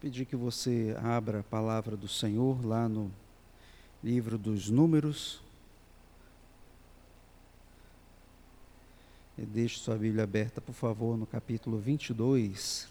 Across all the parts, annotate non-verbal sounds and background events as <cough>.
pedir que você abra a palavra do Senhor lá no livro dos Números. E deixe sua Bíblia aberta, por favor, no capítulo 22.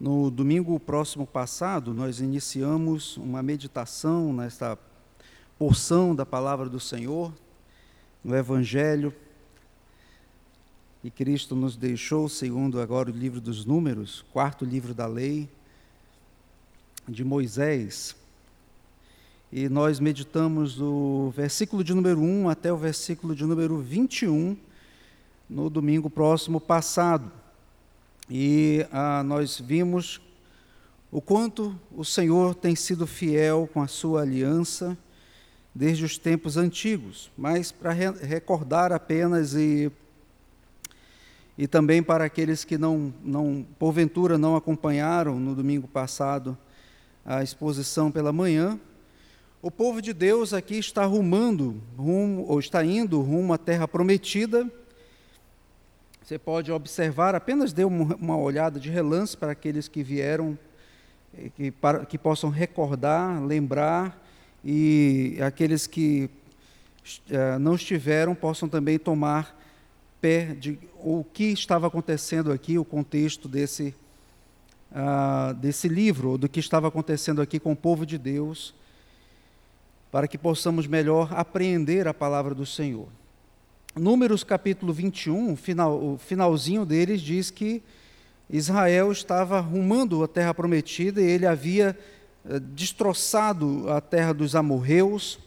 No domingo próximo passado, nós iniciamos uma meditação nesta porção da palavra do Senhor, no Evangelho, e Cristo nos deixou, segundo agora o livro dos Números, quarto livro da lei de Moisés. E nós meditamos do versículo de número 1 até o versículo de número 21 no domingo próximo passado. E ah, nós vimos o quanto o Senhor tem sido fiel com a sua aliança desde os tempos antigos, mas para re recordar apenas e, e também para aqueles que não, não, porventura não acompanharam no domingo passado a exposição pela manhã, o povo de Deus aqui está rumando, rumo, ou está indo rumo à terra prometida, você pode observar, apenas dê uma olhada de relance para aqueles que vieram, que, para, que possam recordar, lembrar, e aqueles que uh, não estiveram possam também tomar pé de o que estava acontecendo aqui, o contexto desse, uh, desse livro, do que estava acontecendo aqui com o povo de Deus, para que possamos melhor apreender a palavra do Senhor. Números capítulo 21, final, o finalzinho deles diz que Israel estava rumando a terra prometida e ele havia eh, destroçado a terra dos amorreus.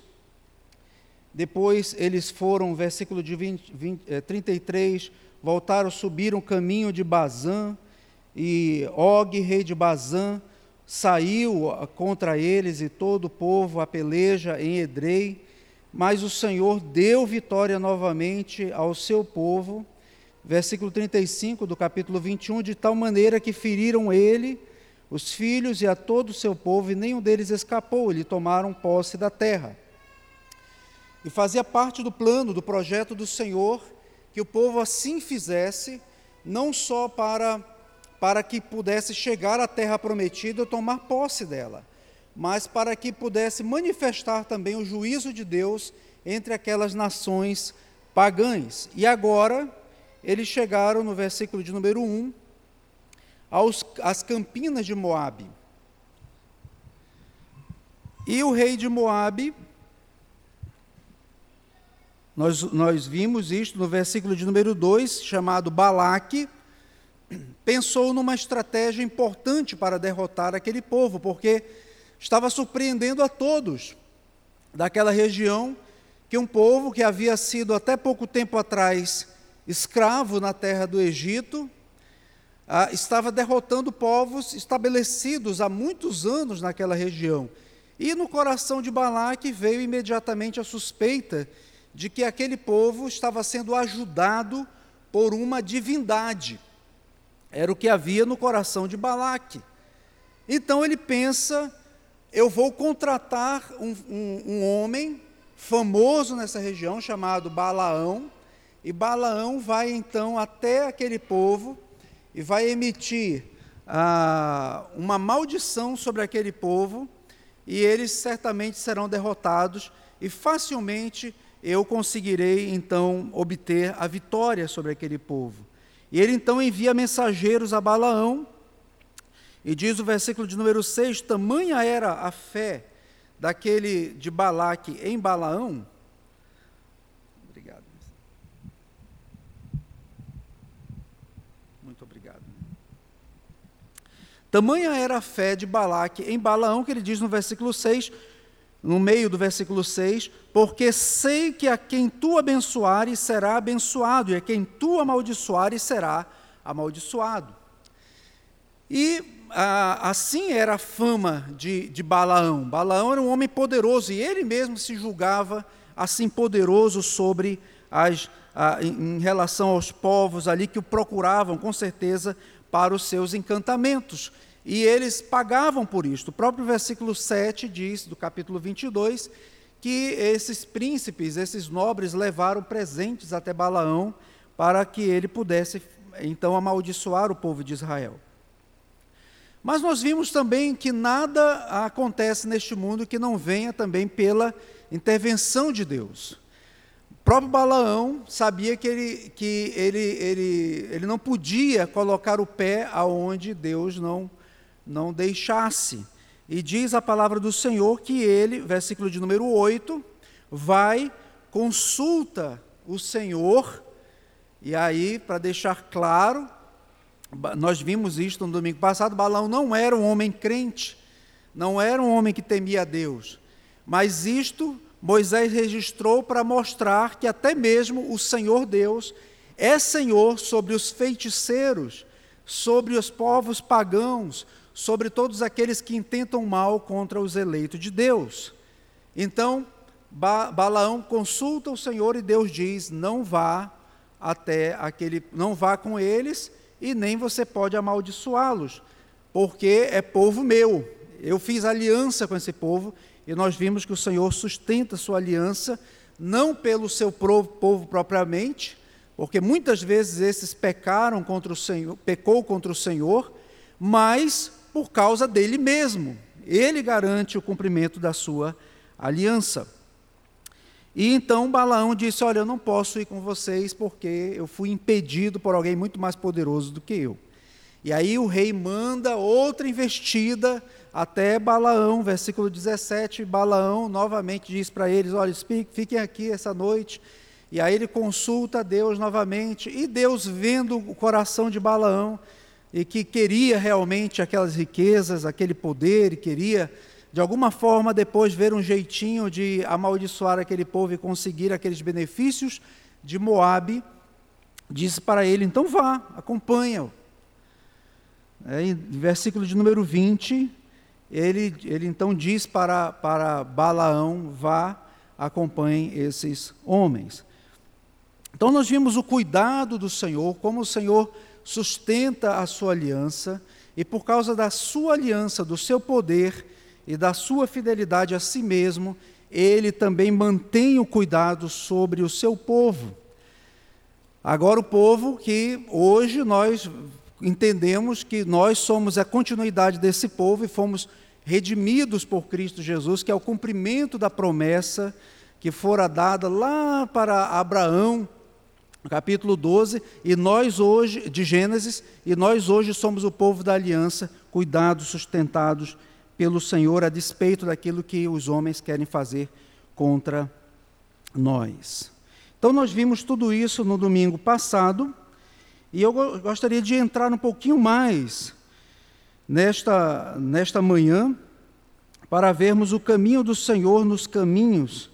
Depois eles foram, versículo de 20, 20, eh, 33, voltaram, subiram o caminho de Bazã, e Og, rei de Bazã, saiu contra eles e todo o povo a peleja em Edrei mas o Senhor deu vitória novamente ao seu povo. Versículo 35 do capítulo 21, de tal maneira que feriram ele, os filhos e a todo o seu povo, e nenhum deles escapou, e tomaram posse da terra. E fazia parte do plano, do projeto do Senhor, que o povo assim fizesse, não só para, para que pudesse chegar à terra prometida ou tomar posse dela, mas para que pudesse manifestar também o juízo de Deus entre aquelas nações pagãs. E agora, eles chegaram no versículo de número 1, aos, às campinas de Moabe. E o rei de Moabe, nós, nós vimos isto no versículo de número 2, chamado Balaque, pensou numa estratégia importante para derrotar aquele povo, porque estava surpreendendo a todos daquela região que um povo que havia sido até pouco tempo atrás escravo na terra do Egito, ah, estava derrotando povos estabelecidos há muitos anos naquela região. E no coração de Balaque veio imediatamente a suspeita de que aquele povo estava sendo ajudado por uma divindade. Era o que havia no coração de Balaque. Então ele pensa eu vou contratar um, um, um, homem famoso nessa região chamado Balaão, e Balaão vai então até aquele povo e vai emitir ah, uma maldição sobre aquele povo, e eles certamente serão derrotados, e facilmente eu conseguirei então obter a vitória sobre aquele povo. E ele então envia mensageiros a Balaão, e diz o versículo de número 6: tamanha era a fé daquele de Balaque em Balaão. Tamanha era a fé de Balaque em Balaão, que ele diz no versículo 6, no meio do versículo 6, porque sei que a quem tu abençoares será abençoado, e a quem tu amaldiçoares será amaldiçoado. E assim era a fama de, de Balaão. Balaão era um homem poderoso e ele mesmo se julgava assim poderoso sobre as, a, em relação aos povos ali que o procuravam, com certeza, para os seus encantamentos. E eles pagavam por isto. O próprio versículo 7 diz, do capítulo 22, que esses príncipes, esses nobres, levaram presentes até Balaão para que ele pudesse então amaldiçoar o povo de Israel. Mas nós vimos também que nada acontece neste mundo que não venha também pela intervenção de Deus. Próprio Balaão sabia que ele, que ele, ele, ele não podia colocar o pé aonde Deus não, não deixasse. E diz a palavra do Senhor que ele, versículo de número 8, vai, consulta o Senhor, e aí, para deixar claro, nós vimos isto no domingo passado, Balaão não era um homem crente, não era um homem que temia a Deus, mas isto Moisés registrou para mostrar que até mesmo o Senhor Deus é Senhor sobre os feiticeiros, sobre os povos pagãos, sobre todos aqueles que intentam mal contra os eleitos de Deus. Então, ba Balaão consulta o Senhor e Deus diz: "Não vá até aquele, não vá com eles e nem você pode amaldiçoá-los, porque é povo meu. Eu fiz aliança com esse povo e nós vimos que o Senhor sustenta sua aliança não pelo seu povo propriamente, porque muitas vezes esses pecaram contra o Senhor, pecou contra o Senhor, mas por causa dele mesmo. Ele garante o cumprimento da sua aliança. E então Balaão disse: Olha, eu não posso ir com vocês porque eu fui impedido por alguém muito mais poderoso do que eu. E aí o rei manda outra investida até Balaão, versículo 17. Balaão novamente diz para eles: Olha, fiquem aqui essa noite. E aí ele consulta Deus novamente. E Deus, vendo o coração de Balaão, e que queria realmente aquelas riquezas, aquele poder, e queria de alguma forma depois ver um jeitinho de amaldiçoar aquele povo e conseguir aqueles benefícios de Moabe, disse para ele: então vá, acompanha-o. É, versículo de número 20, ele, ele então diz para, para Balaão: vá, acompanhe esses homens. Então nós vimos o cuidado do Senhor, como o Senhor sustenta a sua aliança, e por causa da sua aliança, do seu poder, e da sua fidelidade a si mesmo, ele também mantém o cuidado sobre o seu povo. Agora, o povo que hoje nós entendemos que nós somos a continuidade desse povo e fomos redimidos por Cristo Jesus, que é o cumprimento da promessa que fora dada lá para Abraão, capítulo 12, e nós hoje, de Gênesis, e nós hoje somos o povo da aliança, cuidados, sustentados pelo Senhor a despeito daquilo que os homens querem fazer contra nós. Então, nós vimos tudo isso no domingo passado, e eu gostaria de entrar um pouquinho mais nesta, nesta manhã, para vermos o caminho do Senhor nos caminhos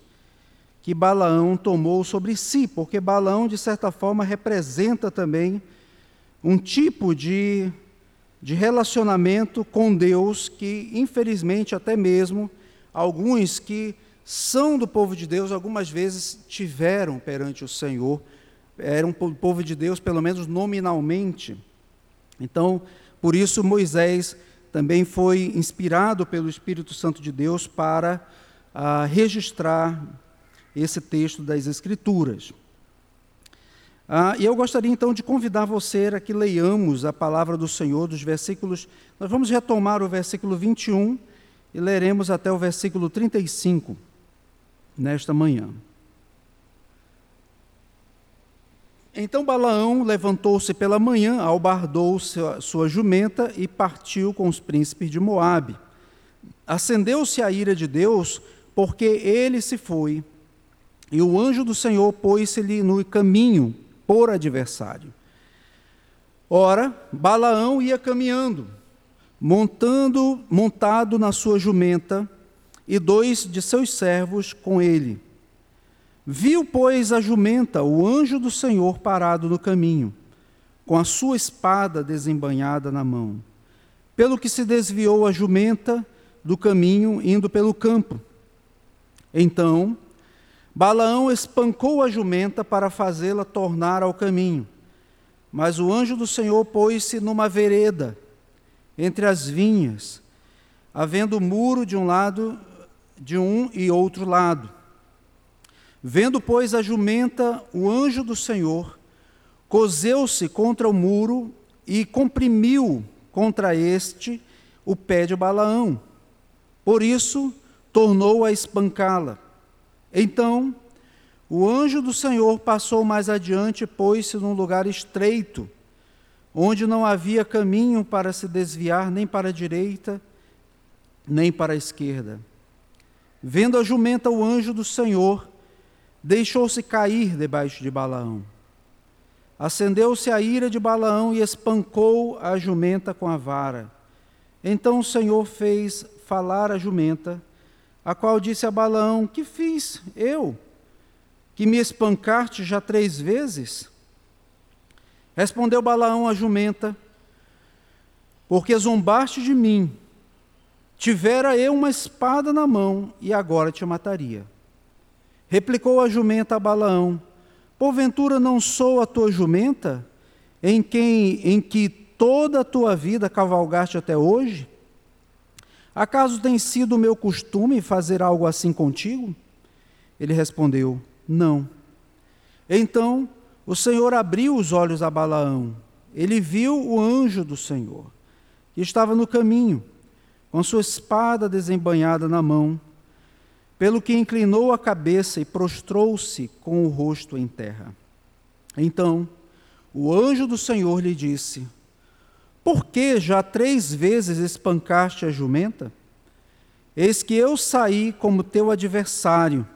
que Balaão tomou sobre si, porque Balaão, de certa forma, representa também um tipo de de relacionamento com Deus que, infelizmente, até mesmo alguns que são do povo de Deus, algumas vezes tiveram perante o Senhor, eram povo de Deus, pelo menos nominalmente. Então, por isso, Moisés também foi inspirado pelo Espírito Santo de Deus para ah, registrar esse texto das Escrituras. Ah, e eu gostaria então de convidar você a que leiamos a palavra do Senhor dos versículos. Nós vamos retomar o versículo 21 e leremos até o versículo 35 nesta manhã. Então Balaão levantou-se pela manhã, albardou sua, jumenta e partiu com os príncipes de Moabe. Acendeu-se a ira de Deus, porque ele se foi, e o anjo do Senhor pôs-se-lhe no caminho por adversário. Ora, Balaão ia caminhando, montando, montado na sua jumenta, e dois de seus servos com ele. Viu, pois, a jumenta, o anjo do Senhor parado no caminho, com a sua espada desembanhada na mão. pelo que se desviou a jumenta do caminho, indo pelo campo. Então, Balaão espancou a jumenta para fazê-la tornar ao caminho. Mas o anjo do Senhor pôs-se numa vereda, entre as vinhas, havendo muro de um lado, de um e outro lado. Vendo, pois, a jumenta, o anjo do Senhor, cozeu-se contra o muro e comprimiu contra este o pé de Balaão. Por isso, tornou a espancá-la. Então, o anjo do Senhor passou mais adiante pôs-se num lugar estreito, onde não havia caminho para se desviar nem para a direita, nem para a esquerda. Vendo a jumenta o anjo do Senhor, deixou-se cair debaixo de Balaão. Acendeu-se a ira de Balaão e espancou a jumenta com a vara. Então o Senhor fez falar a jumenta, a qual disse a Balaão: Que fiz eu? Que me espancaste já três vezes? Respondeu Balaão à jumenta: Porque zombaste de mim. Tivera eu uma espada na mão e agora te mataria. Replicou a jumenta a Balaão: Porventura não sou a tua jumenta, em quem em que toda a tua vida cavalgaste até hoje? Acaso tem sido o meu costume fazer algo assim contigo? Ele respondeu: Não. Então o Senhor abriu os olhos a Balaão. Ele viu o anjo do Senhor, que estava no caminho, com sua espada desembanhada na mão pelo que inclinou a cabeça e prostrou-se com o rosto em terra. Então o anjo do Senhor lhe disse: Por que já três vezes espancaste a jumenta? Eis que eu saí como teu adversário,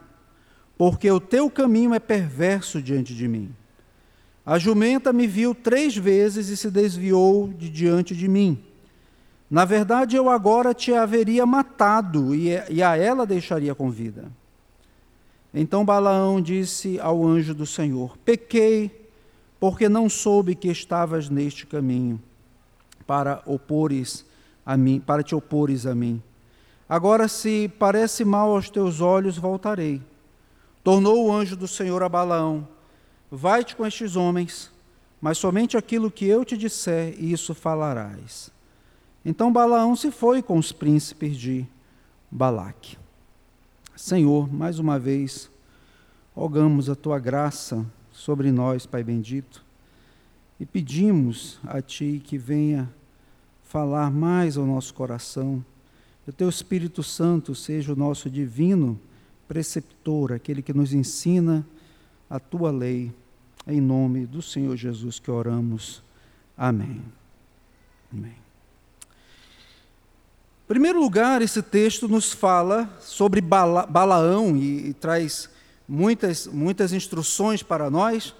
porque o teu caminho é perverso diante de mim. A jumenta me viu três vezes e se desviou de diante de mim. Na verdade, eu agora te haveria matado e a ela deixaria com vida. Então Balaão disse ao anjo do Senhor: Pequei, porque não soube que estavas neste caminho para opores a mim, para te opores a mim. Agora, se parece mal aos teus olhos, voltarei. Tornou o anjo do Senhor a Balaão: Vai-te com estes homens, mas somente aquilo que eu te disser, isso falarás. Então Balaão se foi com os príncipes de Balaque. Senhor, mais uma vez, rogamos a tua graça sobre nós, Pai bendito, e pedimos a Ti que venha falar mais ao nosso coração, que o Teu Espírito Santo seja o nosso divino preceptor, aquele que nos ensina a Tua lei. Em nome do Senhor Jesus que oramos. Amém. Amém primeiro lugar, esse texto nos fala sobre Bala, Balaão e, e traz muitas, muitas instruções para nós,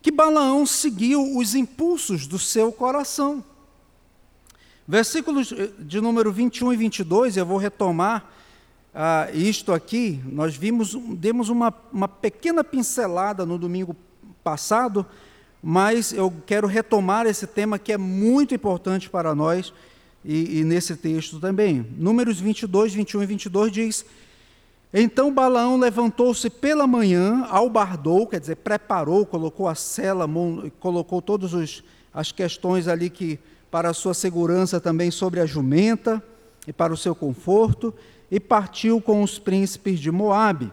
que Balaão seguiu os impulsos do seu coração. Versículos de número 21 e 22, eu vou retomar ah, isto aqui. Nós vimos, demos uma, uma pequena pincelada no domingo passado, mas eu quero retomar esse tema que é muito importante para nós e, e nesse texto também. Números 22, 21 e 22 diz: Então Balaão levantou-se pela manhã, albardou, quer dizer, preparou, colocou a cela, colocou todas as questões ali que para a sua segurança também sobre a jumenta e para o seu conforto, e partiu com os príncipes de Moabe.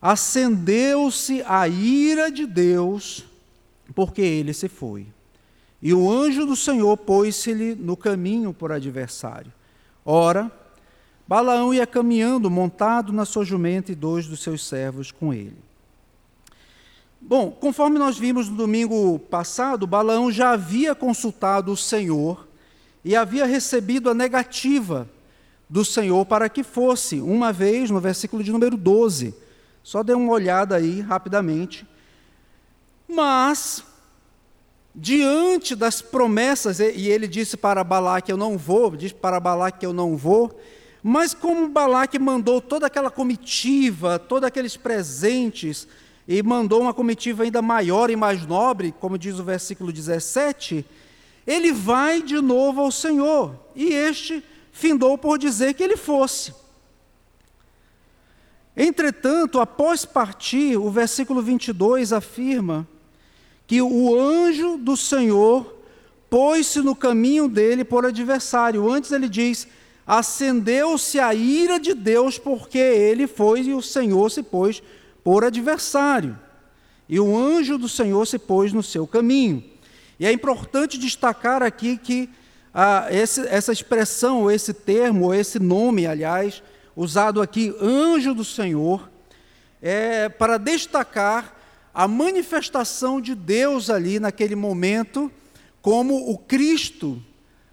Acendeu-se a ira de Deus, porque ele se foi. E o anjo do Senhor pôs-se-lhe no caminho por adversário. Ora, Balaão ia caminhando, montado na sua jumenta, e dois dos seus servos com ele. Bom, conforme nós vimos no domingo passado, Balaão já havia consultado o Senhor e havia recebido a negativa do Senhor para que fosse, uma vez, no versículo de número 12. Só dê uma olhada aí rapidamente. Mas diante das promessas, e ele disse para Balaque: Eu não vou, disse para Balaque que eu não vou, mas como Balaque mandou toda aquela comitiva, todos aqueles presentes, e mandou uma comitiva ainda maior e mais nobre, como diz o versículo 17, ele vai de novo ao Senhor, e este findou por dizer que ele fosse. Entretanto, após partir, o versículo 22 afirma que o anjo do Senhor pôs-se no caminho dele por adversário. Antes ele diz: acendeu-se a ira de Deus, porque ele foi e o Senhor se pôs por adversário. E o anjo do Senhor se pôs no seu caminho. E é importante destacar aqui que ah, esse, essa expressão, esse termo, ou esse nome, aliás, usado aqui, anjo do Senhor, é para destacar a manifestação de Deus ali naquele momento, como o Cristo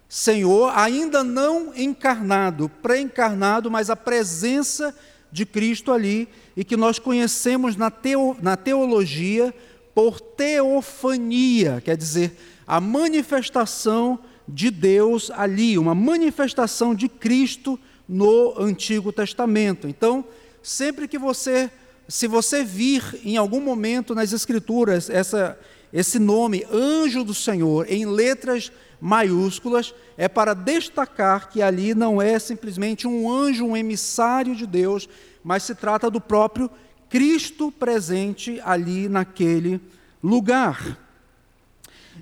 Senhor, ainda não encarnado, pré-encarnado, mas a presença de Cristo ali, e que nós conhecemos na, teo, na teologia por teofania, quer dizer, a manifestação de Deus ali, uma manifestação de Cristo no Antigo Testamento. Então, sempre que você, se você vir em algum momento nas Escrituras essa, esse nome, anjo do Senhor, em letras maiúsculas, é para destacar que ali não é simplesmente um anjo, um emissário de Deus, mas se trata do próprio Cristo presente ali naquele lugar.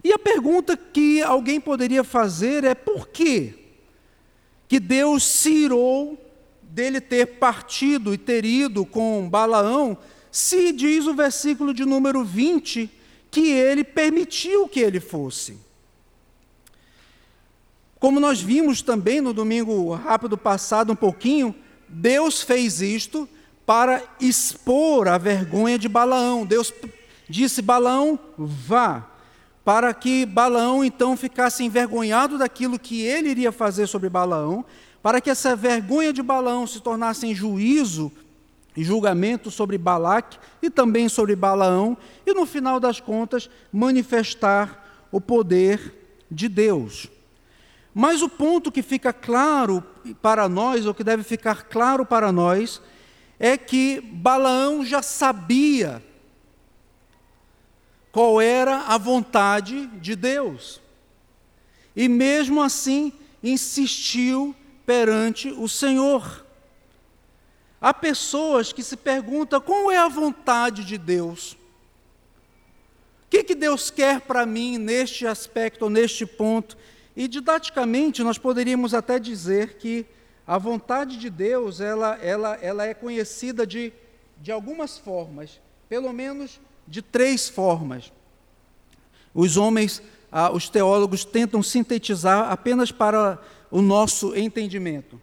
E a pergunta que alguém poderia fazer é por quê? que Deus se irou dele ter partido e ter ido com Balaão, se diz o versículo de número 20 que ele permitiu que ele fosse. Como nós vimos também no domingo rápido passado um pouquinho, Deus fez isto para expor a vergonha de Balaão. Deus disse: Balaão, vá para que Balaão então ficasse envergonhado daquilo que ele iria fazer sobre Balaão, para que essa vergonha de Balaão se tornasse em juízo e julgamento sobre Balaque e também sobre Balaão, e no final das contas manifestar o poder de Deus. Mas o ponto que fica claro para nós, ou que deve ficar claro para nós, é que Balaão já sabia qual era a vontade de Deus. E mesmo assim insistiu perante o Senhor. Há pessoas que se perguntam qual é a vontade de Deus. O que, que Deus quer para mim neste aspecto, neste ponto? E didaticamente nós poderíamos até dizer que a vontade de Deus ela, ela, ela é conhecida de, de algumas formas, pelo menos de três formas. Os homens, ah, os teólogos, tentam sintetizar apenas para o nosso entendimento.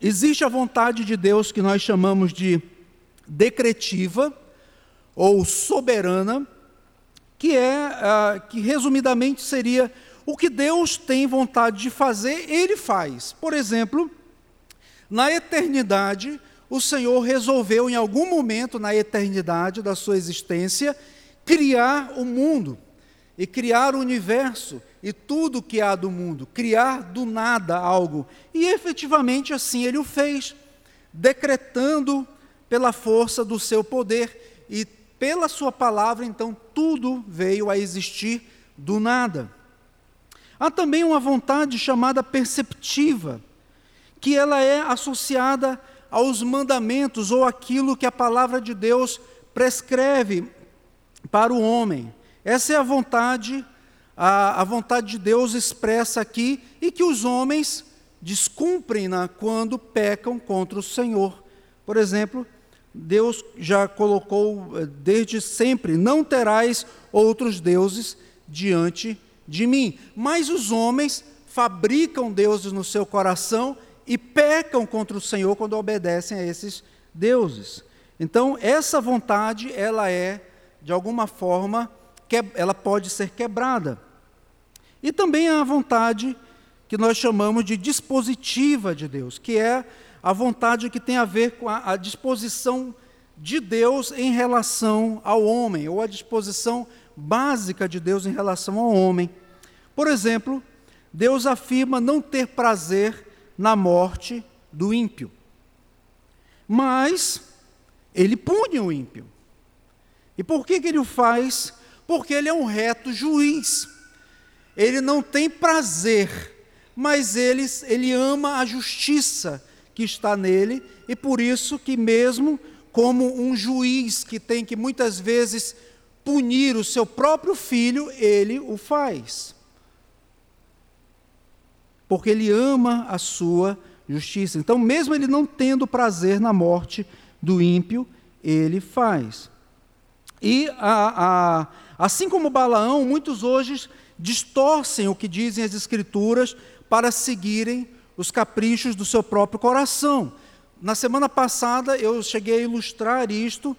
Existe a vontade de Deus que nós chamamos de decretiva ou soberana, que é ah, que resumidamente seria o que Deus tem vontade de fazer, ele faz. Por exemplo, na eternidade, o Senhor resolveu, em algum momento na eternidade da sua existência, criar o mundo e criar o universo e tudo que há do mundo, criar do nada algo. E efetivamente assim ele o fez, decretando pela força do seu poder e pela sua palavra, então tudo veio a existir do nada. Há também uma vontade chamada perceptiva, que ela é associada aos mandamentos ou aquilo que a palavra de Deus prescreve para o homem. Essa é a vontade, a, a vontade de Deus expressa aqui e que os homens descumprem-na quando pecam contra o Senhor. Por exemplo, Deus já colocou eh, desde sempre: não terás outros deuses diante de mim. Mas os homens fabricam deuses no seu coração e pecam contra o Senhor quando obedecem a esses deuses. Então, essa vontade, ela é, de alguma forma, que, ela pode ser quebrada. E também há a vontade que nós chamamos de dispositiva de Deus, que é a vontade que tem a ver com a, a disposição de Deus em relação ao homem, ou a disposição básica de Deus em relação ao homem. Por exemplo, Deus afirma não ter prazer na morte do ímpio. Mas ele pune o ímpio. E por que, que ele o faz? Porque ele é um reto juiz. Ele não tem prazer, mas ele, ele ama a justiça que está nele, e por isso que mesmo como um juiz que tem que muitas vezes punir o seu próprio filho, ele o faz. Porque ele ama a sua justiça. Então, mesmo ele não tendo prazer na morte do ímpio, ele faz. E a, a, assim como Balaão, muitos hoje distorcem o que dizem as Escrituras para seguirem os caprichos do seu próprio coração. Na semana passada eu cheguei a ilustrar isto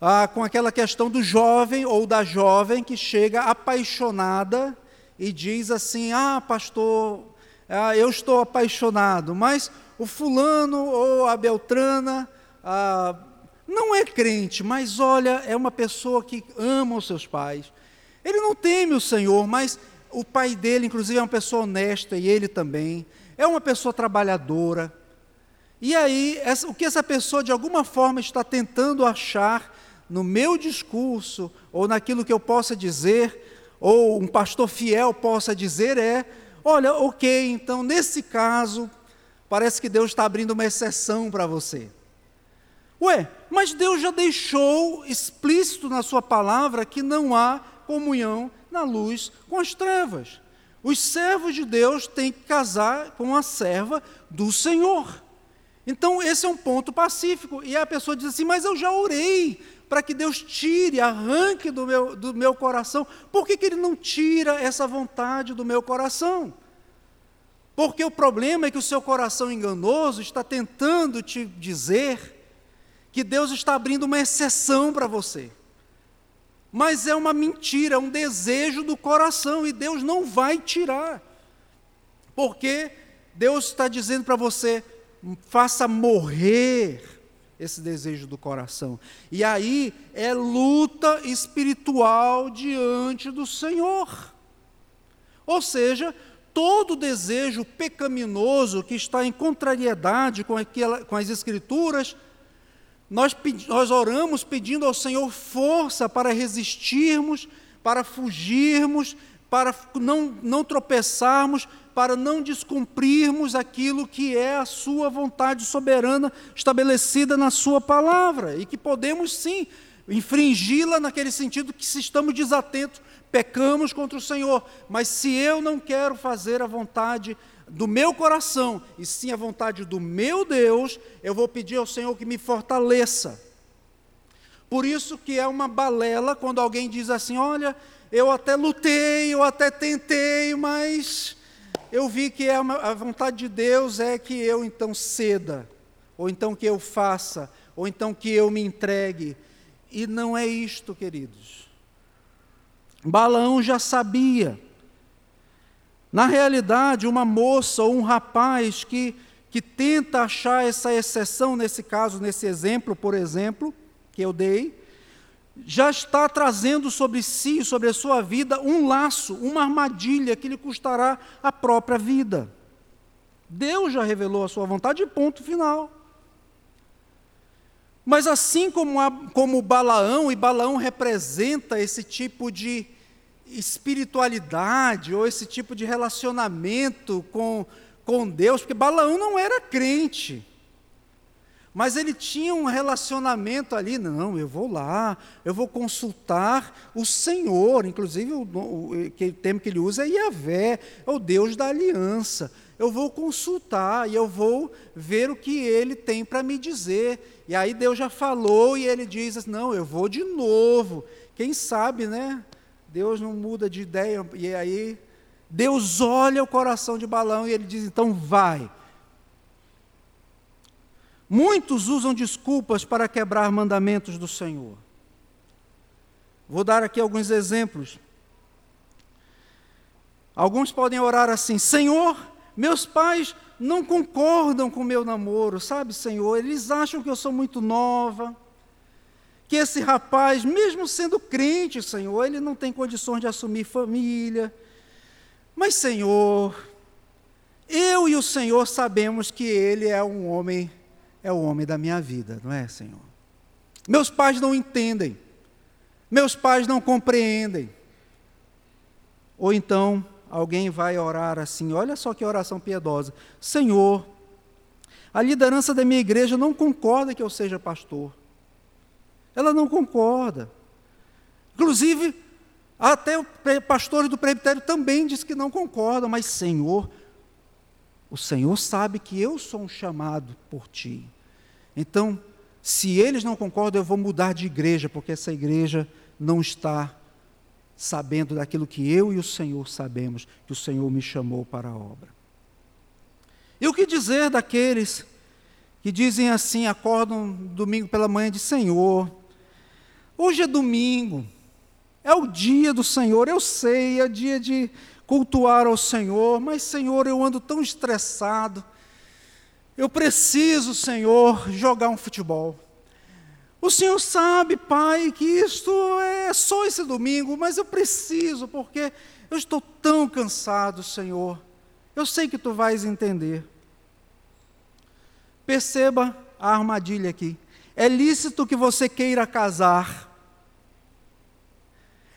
ah, com aquela questão do jovem ou da jovem que chega apaixonada e diz assim: Ah, pastor, ah, eu estou apaixonado, mas o fulano ou a Beltrana ah, não é crente, mas olha, é uma pessoa que ama os seus pais. Ele não teme o Senhor, mas o pai dele, inclusive, é uma pessoa honesta e ele também. É uma pessoa trabalhadora. E aí, essa, o que essa pessoa de alguma forma está tentando achar no meu discurso, ou naquilo que eu possa dizer, ou um pastor fiel possa dizer, é: olha, ok, então nesse caso, parece que Deus está abrindo uma exceção para você. Ué, mas Deus já deixou explícito na Sua palavra que não há comunhão na luz com as trevas. Os servos de Deus têm que casar com a serva do Senhor. Então, esse é um ponto pacífico. E a pessoa diz assim: Mas eu já orei para que Deus tire, arranque do meu, do meu coração. Por que, que Ele não tira essa vontade do meu coração? Porque o problema é que o seu coração enganoso está tentando te dizer que Deus está abrindo uma exceção para você. Mas é uma mentira, é um desejo do coração e Deus não vai tirar. Porque Deus está dizendo para você: faça morrer esse desejo do coração. E aí é luta espiritual diante do Senhor. Ou seja, todo desejo pecaminoso que está em contrariedade com, aquela, com as Escrituras, nós, nós oramos pedindo ao Senhor força para resistirmos, para fugirmos, para não, não tropeçarmos, para não descumprirmos aquilo que é a Sua vontade soberana estabelecida na Sua palavra, e que podemos sim infringi-la naquele sentido que, se estamos desatentos, pecamos contra o Senhor. Mas se eu não quero fazer a vontade do meu coração, e sim a vontade do meu Deus, eu vou pedir ao Senhor que me fortaleça. Por isso que é uma balela quando alguém diz assim: olha, eu até lutei, eu até tentei, mas eu vi que é a vontade de Deus é que eu então ceda, ou então que eu faça, ou então que eu me entregue. E não é isto, queridos. Balaão já sabia. Na realidade, uma moça ou um rapaz que, que tenta achar essa exceção, nesse caso, nesse exemplo, por exemplo, que eu dei, já está trazendo sobre si, sobre a sua vida, um laço, uma armadilha que lhe custará a própria vida. Deus já revelou a sua vontade, ponto final. Mas assim como, a, como Balaão, e Balaão representa esse tipo de espiritualidade, ou esse tipo de relacionamento com, com Deus, porque Balaão não era crente. Mas ele tinha um relacionamento ali, não, eu vou lá, eu vou consultar o Senhor, inclusive o, o, o termo que ele usa é Yahvé, é o Deus da aliança. Eu vou consultar e eu vou ver o que ele tem para me dizer. E aí Deus já falou e ele diz: assim, Não, eu vou de novo. Quem sabe, né? Deus não muda de ideia. E aí Deus olha o coração de Balão e ele diz: Então vai Muitos usam desculpas para quebrar mandamentos do Senhor. Vou dar aqui alguns exemplos. Alguns podem orar assim: Senhor, meus pais não concordam com meu namoro, sabe, Senhor? Eles acham que eu sou muito nova, que esse rapaz, mesmo sendo crente, Senhor, ele não tem condições de assumir família. Mas, Senhor, eu e o Senhor sabemos que ele é um homem é o homem da minha vida, não é, Senhor? Meus pais não entendem. Meus pais não compreendem. Ou então alguém vai orar assim: olha só que oração piedosa. Senhor, a liderança da minha igreja não concorda que eu seja pastor. Ela não concorda. Inclusive, até o pastor do presbitério também diz que não concorda, mas Senhor, o Senhor sabe que eu sou um chamado por ti. Então, se eles não concordam, eu vou mudar de igreja, porque essa igreja não está sabendo daquilo que eu e o Senhor sabemos, que o Senhor me chamou para a obra. E o que dizer daqueles que dizem assim, acordam domingo pela manhã de Senhor, hoje é domingo, é o dia do Senhor, eu sei, é dia de cultuar ao Senhor, mas Senhor, eu ando tão estressado, eu preciso, Senhor, jogar um futebol. O Senhor sabe, Pai, que isto é só esse domingo, mas eu preciso, porque eu estou tão cansado, Senhor. Eu sei que tu vais entender. Perceba a armadilha aqui. É lícito que você queira casar.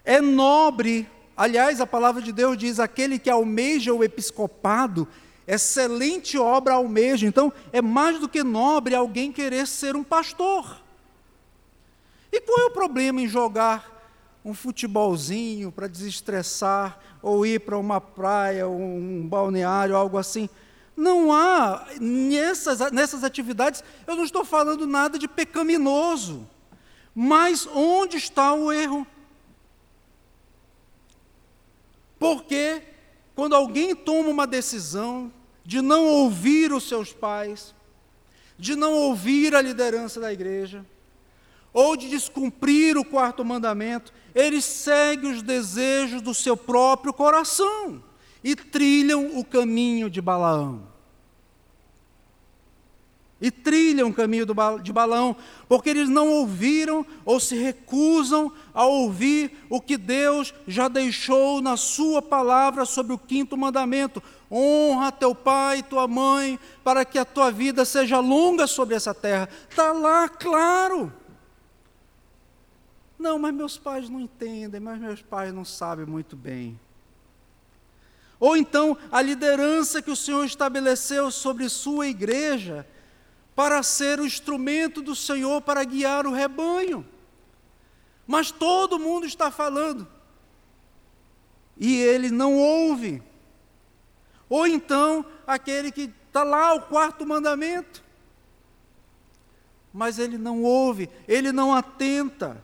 É nobre, aliás, a palavra de Deus diz: aquele que almeja o episcopado, excelente obra almeja. Então, é mais do que nobre alguém querer ser um pastor. E qual é o problema em jogar um futebolzinho para desestressar, ou ir para uma praia, um balneário, algo assim? Não há, nessas, nessas atividades, eu não estou falando nada de pecaminoso, mas onde está o erro? Porque quando alguém toma uma decisão de não ouvir os seus pais, de não ouvir a liderança da igreja, ou de descumprir o quarto mandamento, eles seguem os desejos do seu próprio coração e trilham o caminho de Balaão. E trilham o caminho de Balaão, porque eles não ouviram ou se recusam a ouvir o que Deus já deixou na Sua palavra sobre o quinto mandamento: honra teu pai e tua mãe, para que a tua vida seja longa sobre essa terra. Está lá, claro. Não, mas meus pais não entendem, mas meus pais não sabem muito bem. Ou então a liderança que o Senhor estabeleceu sobre sua igreja para ser o instrumento do Senhor para guiar o rebanho. Mas todo mundo está falando. E ele não ouve. Ou então aquele que está lá, o quarto mandamento. Mas ele não ouve, ele não atenta.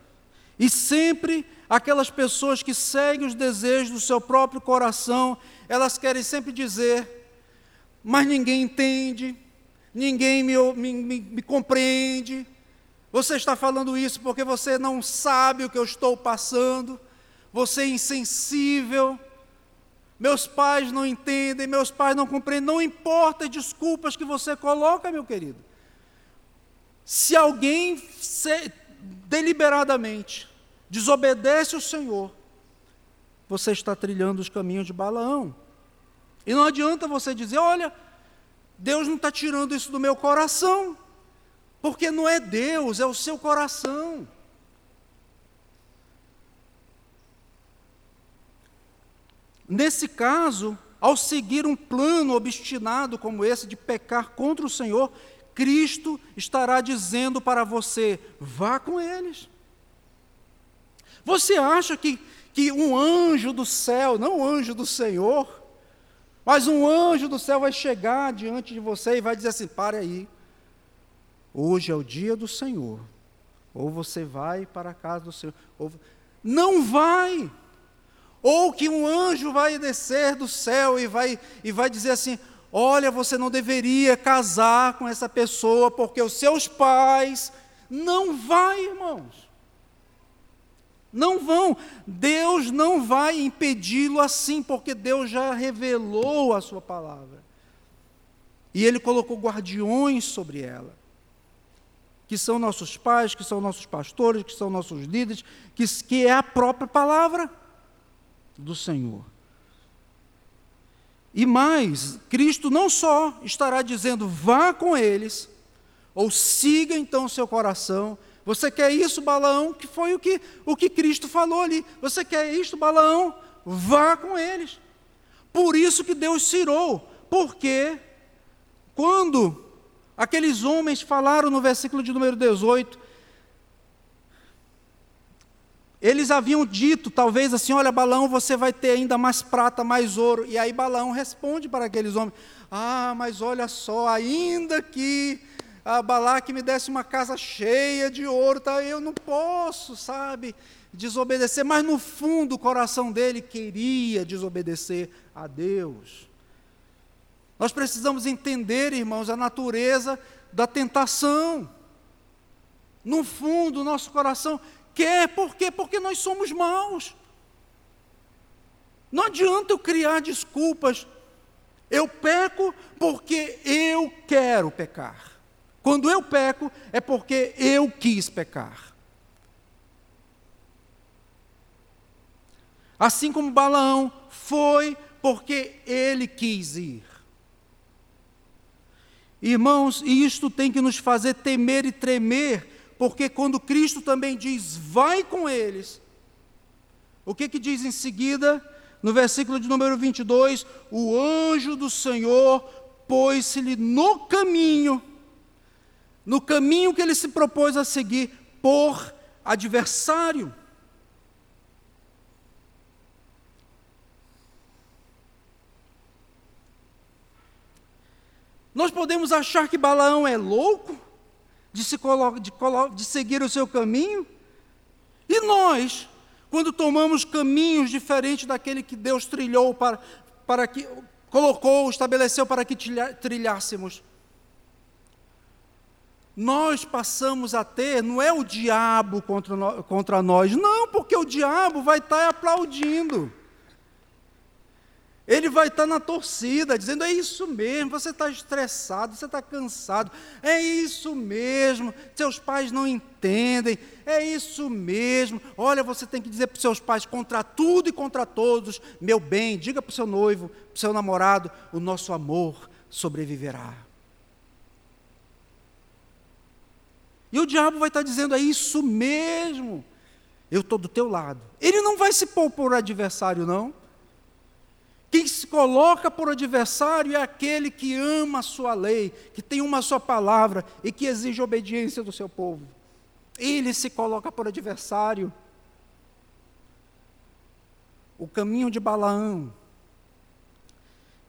E sempre aquelas pessoas que seguem os desejos do seu próprio coração, elas querem sempre dizer, mas ninguém entende, ninguém me, me, me, me compreende. Você está falando isso porque você não sabe o que eu estou passando, você é insensível. Meus pais não entendem, meus pais não compreendem, não importa as desculpas que você coloca, meu querido. Se alguém se, deliberadamente desobedece o Senhor, você está trilhando os caminhos de Balaão. E não adianta você dizer: olha, Deus não está tirando isso do meu coração, porque não é Deus, é o seu coração. Nesse caso, ao seguir um plano obstinado como esse de pecar contra o Senhor, Cristo estará dizendo para você: vá com eles. Você acha que, que um anjo do céu, não um anjo do Senhor, mas um anjo do céu vai chegar diante de você e vai dizer assim: pare aí, hoje é o dia do Senhor, ou você vai para a casa do Senhor, ou... não vai. Ou que um anjo vai descer do céu e vai, e vai dizer assim: Olha, você não deveria casar com essa pessoa porque os seus pais. Não vai, irmãos. Não vão. Deus não vai impedi-lo assim, porque Deus já revelou a sua palavra. E Ele colocou guardiões sobre ela, que são nossos pais, que são nossos pastores, que são nossos líderes, que, que é a própria palavra do Senhor. E mais, Cristo não só estará dizendo vá com eles, ou siga então seu coração, Você quer isso, Balaão? Que foi o que, o que Cristo falou ali. Você quer isto, Balaão? Vá com eles. Por isso que Deus tirou. Porque quando aqueles homens falaram no versículo de número 18, eles haviam dito, talvez assim: Olha, Balaão, você vai ter ainda mais prata, mais ouro. E aí Balaão responde para aqueles homens: Ah, mas olha só, ainda que a Balaque me desse uma casa cheia de ouro, tá, eu não posso, sabe, desobedecer. Mas no fundo o coração dele queria desobedecer a Deus. Nós precisamos entender, irmãos, a natureza da tentação. No fundo, o nosso coração quer, por quê? Porque nós somos maus. Não adianta eu criar desculpas. Eu peco porque eu quero pecar. Quando eu peco, é porque eu quis pecar. Assim como Balaão foi porque ele quis ir. Irmãos, e isto tem que nos fazer temer e tremer porque quando Cristo também diz, vai com eles, o que, que diz em seguida? No versículo de número 22, o anjo do Senhor pôs-se-lhe no caminho, no caminho que ele se propôs a seguir, por adversário. Nós podemos achar que Balaão é louco, de, se de, de seguir o seu caminho? E nós, quando tomamos caminhos diferentes daquele que Deus trilhou para, para que colocou, estabeleceu para que trilhássemos, nós passamos a ter, não é o diabo contra, contra nós, não, porque o diabo vai estar aplaudindo. Ele vai estar na torcida, dizendo: é isso mesmo, você está estressado, você está cansado, é isso mesmo, seus pais não entendem, é isso mesmo. Olha, você tem que dizer para os seus pais, contra tudo e contra todos, meu bem, diga para o seu noivo, para o seu namorado, o nosso amor sobreviverá. E o diabo vai estar dizendo: é isso mesmo, eu estou do teu lado. Ele não vai se pôr por adversário, não. Quem se coloca por adversário é aquele que ama a sua lei, que tem uma só palavra e que exige obediência do seu povo. Ele se coloca por adversário. O caminho de Balaão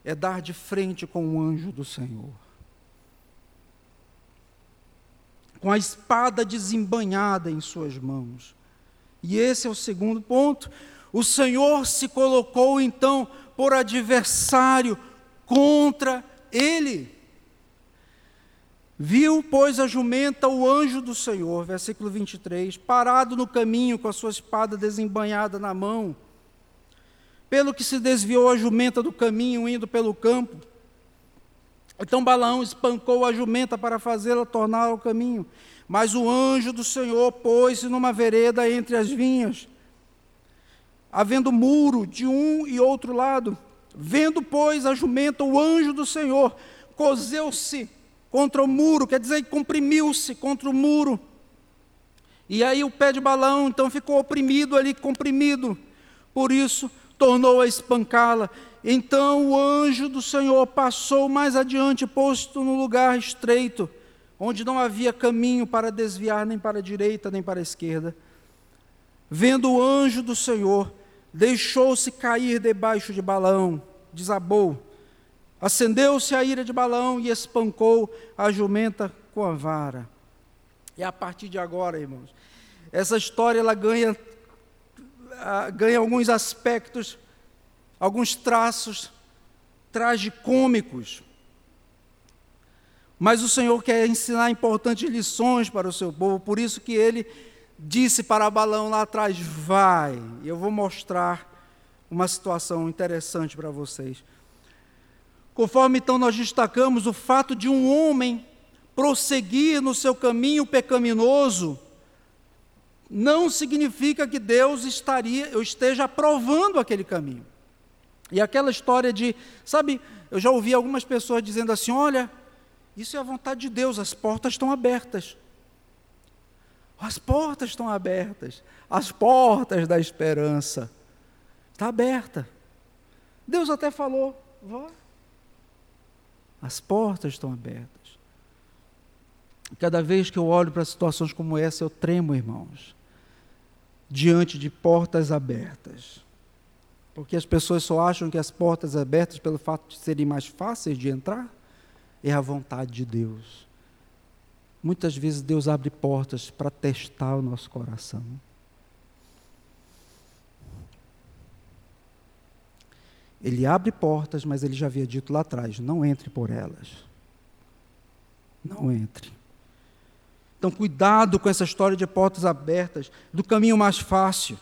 é dar de frente com o anjo do Senhor. Com a espada desembanhada em suas mãos. E esse é o segundo ponto. O Senhor se colocou então por adversário contra ele. Viu, pois, a jumenta o anjo do Senhor, versículo 23, parado no caminho com a sua espada desembanhada na mão. Pelo que se desviou a jumenta do caminho, indo pelo campo. Então Balaão espancou a jumenta para fazê-la tornar ao caminho. Mas o anjo do Senhor pôs-se numa vereda entre as vinhas havendo muro de um e outro lado. Vendo, pois, a jumenta, o anjo do Senhor, cozeu-se contra o muro, quer dizer, comprimiu-se contra o muro. E aí o pé de balão, então, ficou oprimido ali, comprimido. Por isso, tornou a espancá-la. Então o anjo do Senhor passou mais adiante, posto no lugar estreito, onde não havia caminho para desviar nem para a direita nem para a esquerda. Vendo o anjo do Senhor, deixou-se cair debaixo de Balão, desabou. Acendeu-se a ira de Balão e espancou a jumenta com a vara. E a partir de agora, irmãos, essa história ela ganha, ganha alguns aspectos, alguns traços tragicômicos. Mas o Senhor quer ensinar importantes lições para o seu povo, por isso que ele disse para Balão lá atrás: vai. Eu vou mostrar uma situação interessante para vocês. Conforme então nós destacamos, o fato de um homem prosseguir no seu caminho pecaminoso não significa que Deus estaria, eu esteja aprovando aquele caminho. E aquela história de, sabe, eu já ouvi algumas pessoas dizendo assim: olha, isso é a vontade de Deus, as portas estão abertas. As portas estão abertas, as portas da esperança. Está aberta. Deus até falou: vá. As portas estão abertas. Cada vez que eu olho para situações como essa, eu tremo, irmãos, diante de portas abertas. Porque as pessoas só acham que as portas abertas, pelo fato de serem mais fáceis de entrar, é a vontade de Deus. Muitas vezes Deus abre portas para testar o nosso coração. Ele abre portas, mas ele já havia dito lá atrás: não entre por elas. Não entre. Então, cuidado com essa história de portas abertas, do caminho mais fácil.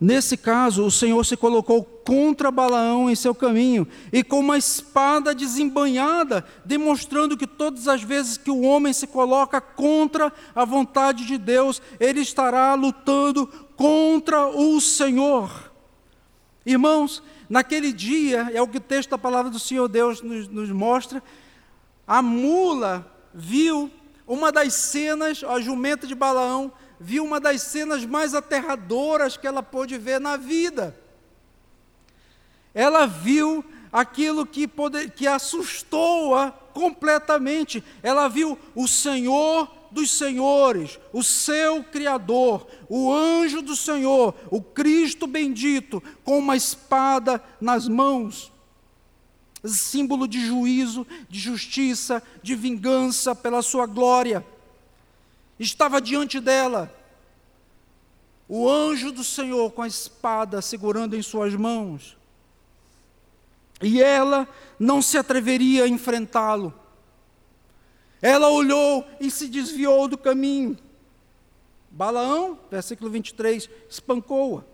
Nesse caso, o Senhor se colocou contra Balaão em seu caminho e com uma espada desembanhada, demonstrando que todas as vezes que o homem se coloca contra a vontade de Deus, ele estará lutando contra o Senhor. Irmãos, naquele dia, é o que o texto da palavra do Senhor Deus nos, nos mostra, a mula viu uma das cenas, a jumenta de Balaão, viu uma das cenas mais aterradoras que ela pôde ver na vida. Ela viu aquilo que, poder, que assustou-a completamente. Ela viu o Senhor dos senhores, o seu Criador, o anjo do Senhor, o Cristo bendito, com uma espada nas mãos símbolo de juízo, de justiça, de vingança pela sua glória. Estava diante dela o anjo do Senhor com a espada segurando em suas mãos. E ela não se atreveria a enfrentá-lo. Ela olhou e se desviou do caminho. Balaão, versículo 23, espancou-a.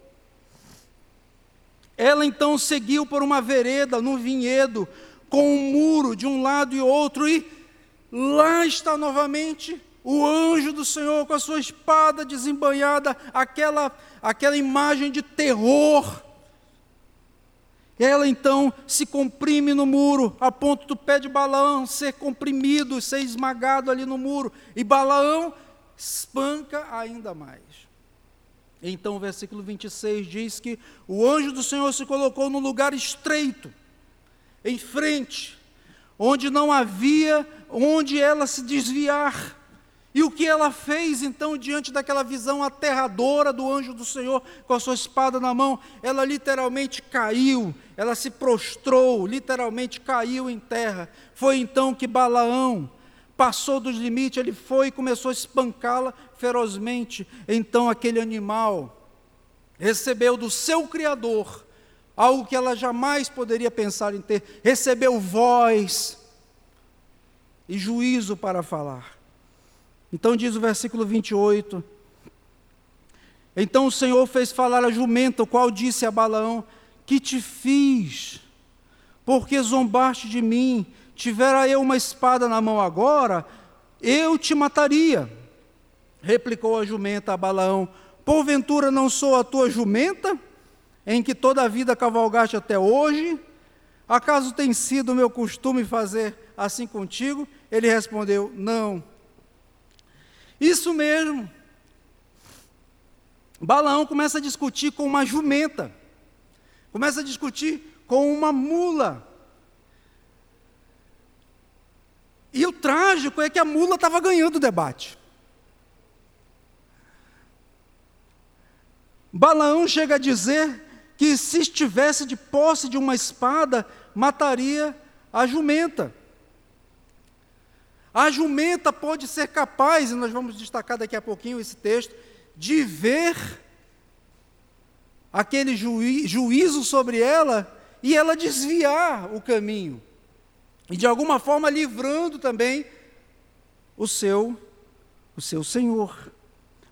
Ela então seguiu por uma vereda no vinhedo, com um muro de um lado e outro, e lá está novamente o anjo do Senhor com a sua espada desembanhada, aquela, aquela imagem de terror. Ela então se comprime no muro, a ponto do pé de Balaão ser comprimido, ser esmagado ali no muro, e Balaão espanca ainda mais. Então o versículo 26 diz que o anjo do Senhor se colocou num lugar estreito, em frente, onde não havia onde ela se desviar. E o que ela fez então diante daquela visão aterradora do anjo do Senhor com a sua espada na mão? Ela literalmente caiu, ela se prostrou, literalmente caiu em terra. Foi então que Balaão, passou dos limites, ele foi e começou a espancá-la ferozmente. Então aquele animal recebeu do seu Criador algo que ela jamais poderia pensar em ter, recebeu voz e juízo para falar. Então diz o versículo 28. Então o Senhor fez falar a jumenta, o qual disse a Balaão: Que te fiz? Porque zombaste de mim tivera eu uma espada na mão agora, eu te mataria. Replicou a jumenta a Balaão: Porventura não sou a tua jumenta, em que toda a vida cavalgaste até hoje? Acaso tem sido meu costume fazer assim contigo? Ele respondeu: Não. Isso mesmo. Balaão começa a discutir com uma jumenta, começa a discutir com uma mula. E o trágico é que a mula estava ganhando o debate. Balaão chega a dizer que se estivesse de posse de uma espada, mataria a jumenta. A jumenta pode ser capaz, e nós vamos destacar daqui a pouquinho esse texto, de ver aquele juí juízo sobre ela e ela desviar o caminho e de alguma forma livrando também o seu o seu Senhor.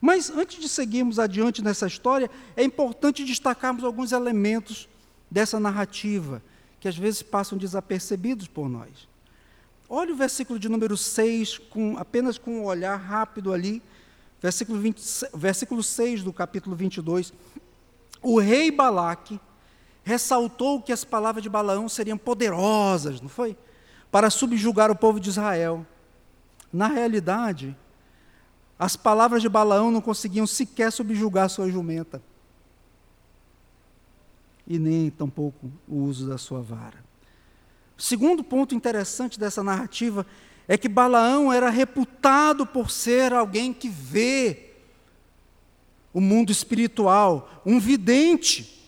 Mas antes de seguirmos adiante nessa história, é importante destacarmos alguns elementos dessa narrativa que às vezes passam desapercebidos por nós. Olha o versículo de número 6, com, apenas com um olhar rápido ali, versículo, 20, versículo 6 do capítulo 22. O rei Balaque ressaltou que as palavras de Balaão seriam poderosas, não foi? para subjugar o povo de Israel. Na realidade, as palavras de Balaão não conseguiam sequer subjugar sua jumenta. E nem tampouco o uso da sua vara. O segundo ponto interessante dessa narrativa é que Balaão era reputado por ser alguém que vê o mundo espiritual, um vidente.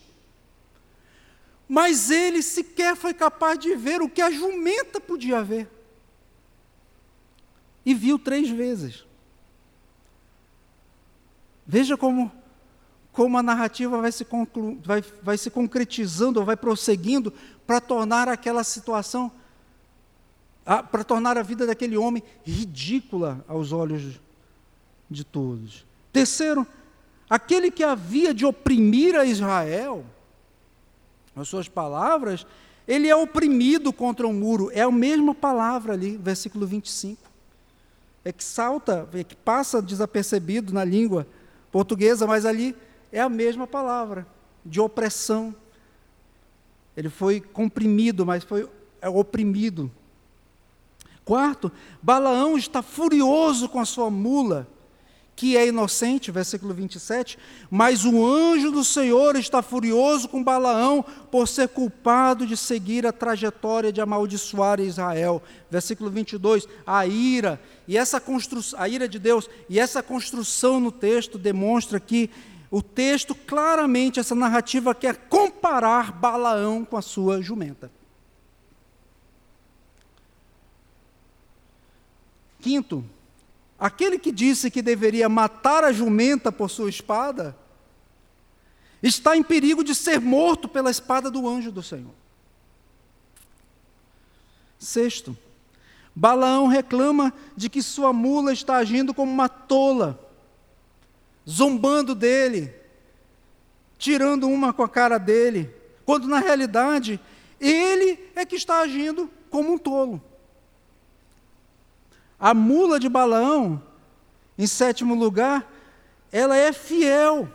Mas ele sequer foi capaz de ver o que a jumenta podia ver. E viu três vezes. Veja como, como a narrativa vai se, conclu, vai, vai se concretizando, ou vai prosseguindo para tornar aquela situação, para tornar a vida daquele homem ridícula aos olhos de todos. Terceiro, aquele que havia de oprimir a Israel, as suas palavras, ele é oprimido contra o um muro. É a mesma palavra ali, versículo 25. É que salta, é que passa desapercebido na língua portuguesa, mas ali é a mesma palavra, de opressão. Ele foi comprimido, mas foi é, oprimido. Quarto, Balaão está furioso com a sua mula, que é inocente, versículo 27, mas o anjo do Senhor está furioso com Balaão por ser culpado de seguir a trajetória de amaldiçoar Israel. Versículo 22, a ira, e essa construção, a ira de Deus, e essa construção no texto demonstra que o texto claramente, essa narrativa quer comparar Balaão com a sua jumenta. Quinto, Aquele que disse que deveria matar a jumenta por sua espada, está em perigo de ser morto pela espada do anjo do Senhor. Sexto, Balaão reclama de que sua mula está agindo como uma tola, zombando dele, tirando uma com a cara dele, quando na realidade ele é que está agindo como um tolo. A mula de Balaão, em sétimo lugar, ela é fiel.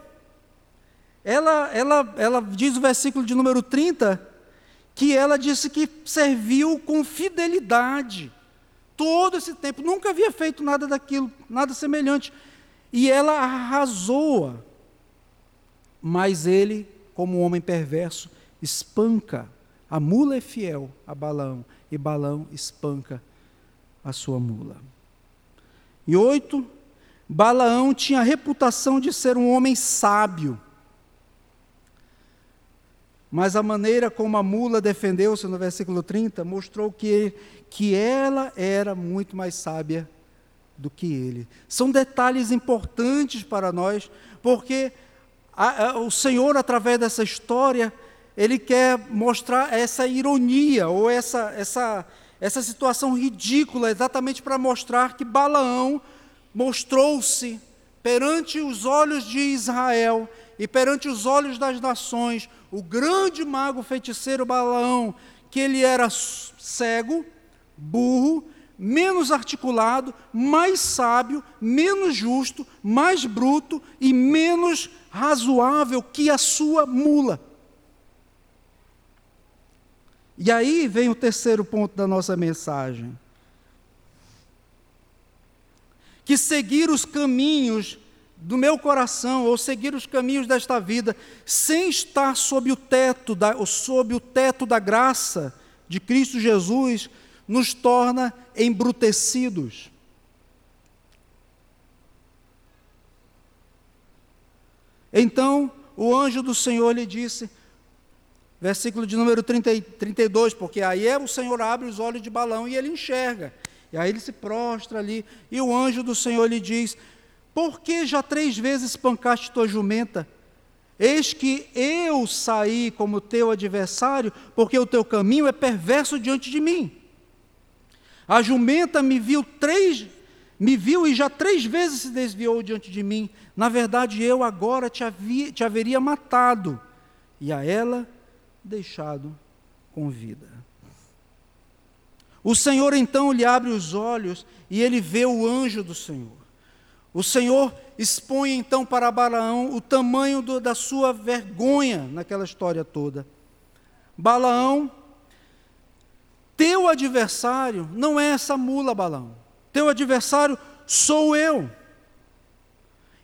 Ela, ela, ela diz o versículo de número 30 que ela disse que serviu com fidelidade todo esse tempo, nunca havia feito nada daquilo, nada semelhante. E ela arrasou-a. Mas ele, como um homem perverso, espanca. A mula é fiel a Balão e Balão espanca a sua mula. E oito, Balaão tinha a reputação de ser um homem sábio. Mas a maneira como a mula defendeu-se no versículo 30 mostrou que, que ela era muito mais sábia do que ele. São detalhes importantes para nós, porque a, a, o Senhor, através dessa história, ele quer mostrar essa ironia ou essa, essa, essa situação ridícula, exatamente para mostrar que Balaão mostrou-se perante os olhos de Israel e perante os olhos das nações, o grande mago feiticeiro Balaão, que ele era cego, burro, menos articulado, mais sábio, menos justo, mais bruto e menos razoável que a sua mula. E aí vem o terceiro ponto da nossa mensagem. Que seguir os caminhos do meu coração, ou seguir os caminhos desta vida, sem estar sob o teto da, ou sob o teto da graça de Cristo Jesus, nos torna embrutecidos. Então o anjo do Senhor lhe disse: versículo de número 30, 32, porque aí é o Senhor abre os olhos de Balão e ele enxerga. E aí ele se prostra ali, e o anjo do Senhor lhe diz: Por que já três vezes espancaste tua jumenta? Eis que eu saí como teu adversário, porque o teu caminho é perverso diante de mim. A jumenta me viu três, me viu e já três vezes se desviou diante de mim. Na verdade, eu agora te, havia, te haveria matado, e a ela deixado com vida. O Senhor então lhe abre os olhos e ele vê o anjo do Senhor. O Senhor expõe então para Balaão o tamanho do, da sua vergonha naquela história toda. Balaão, teu adversário não é essa mula, Balaão. teu adversário sou eu.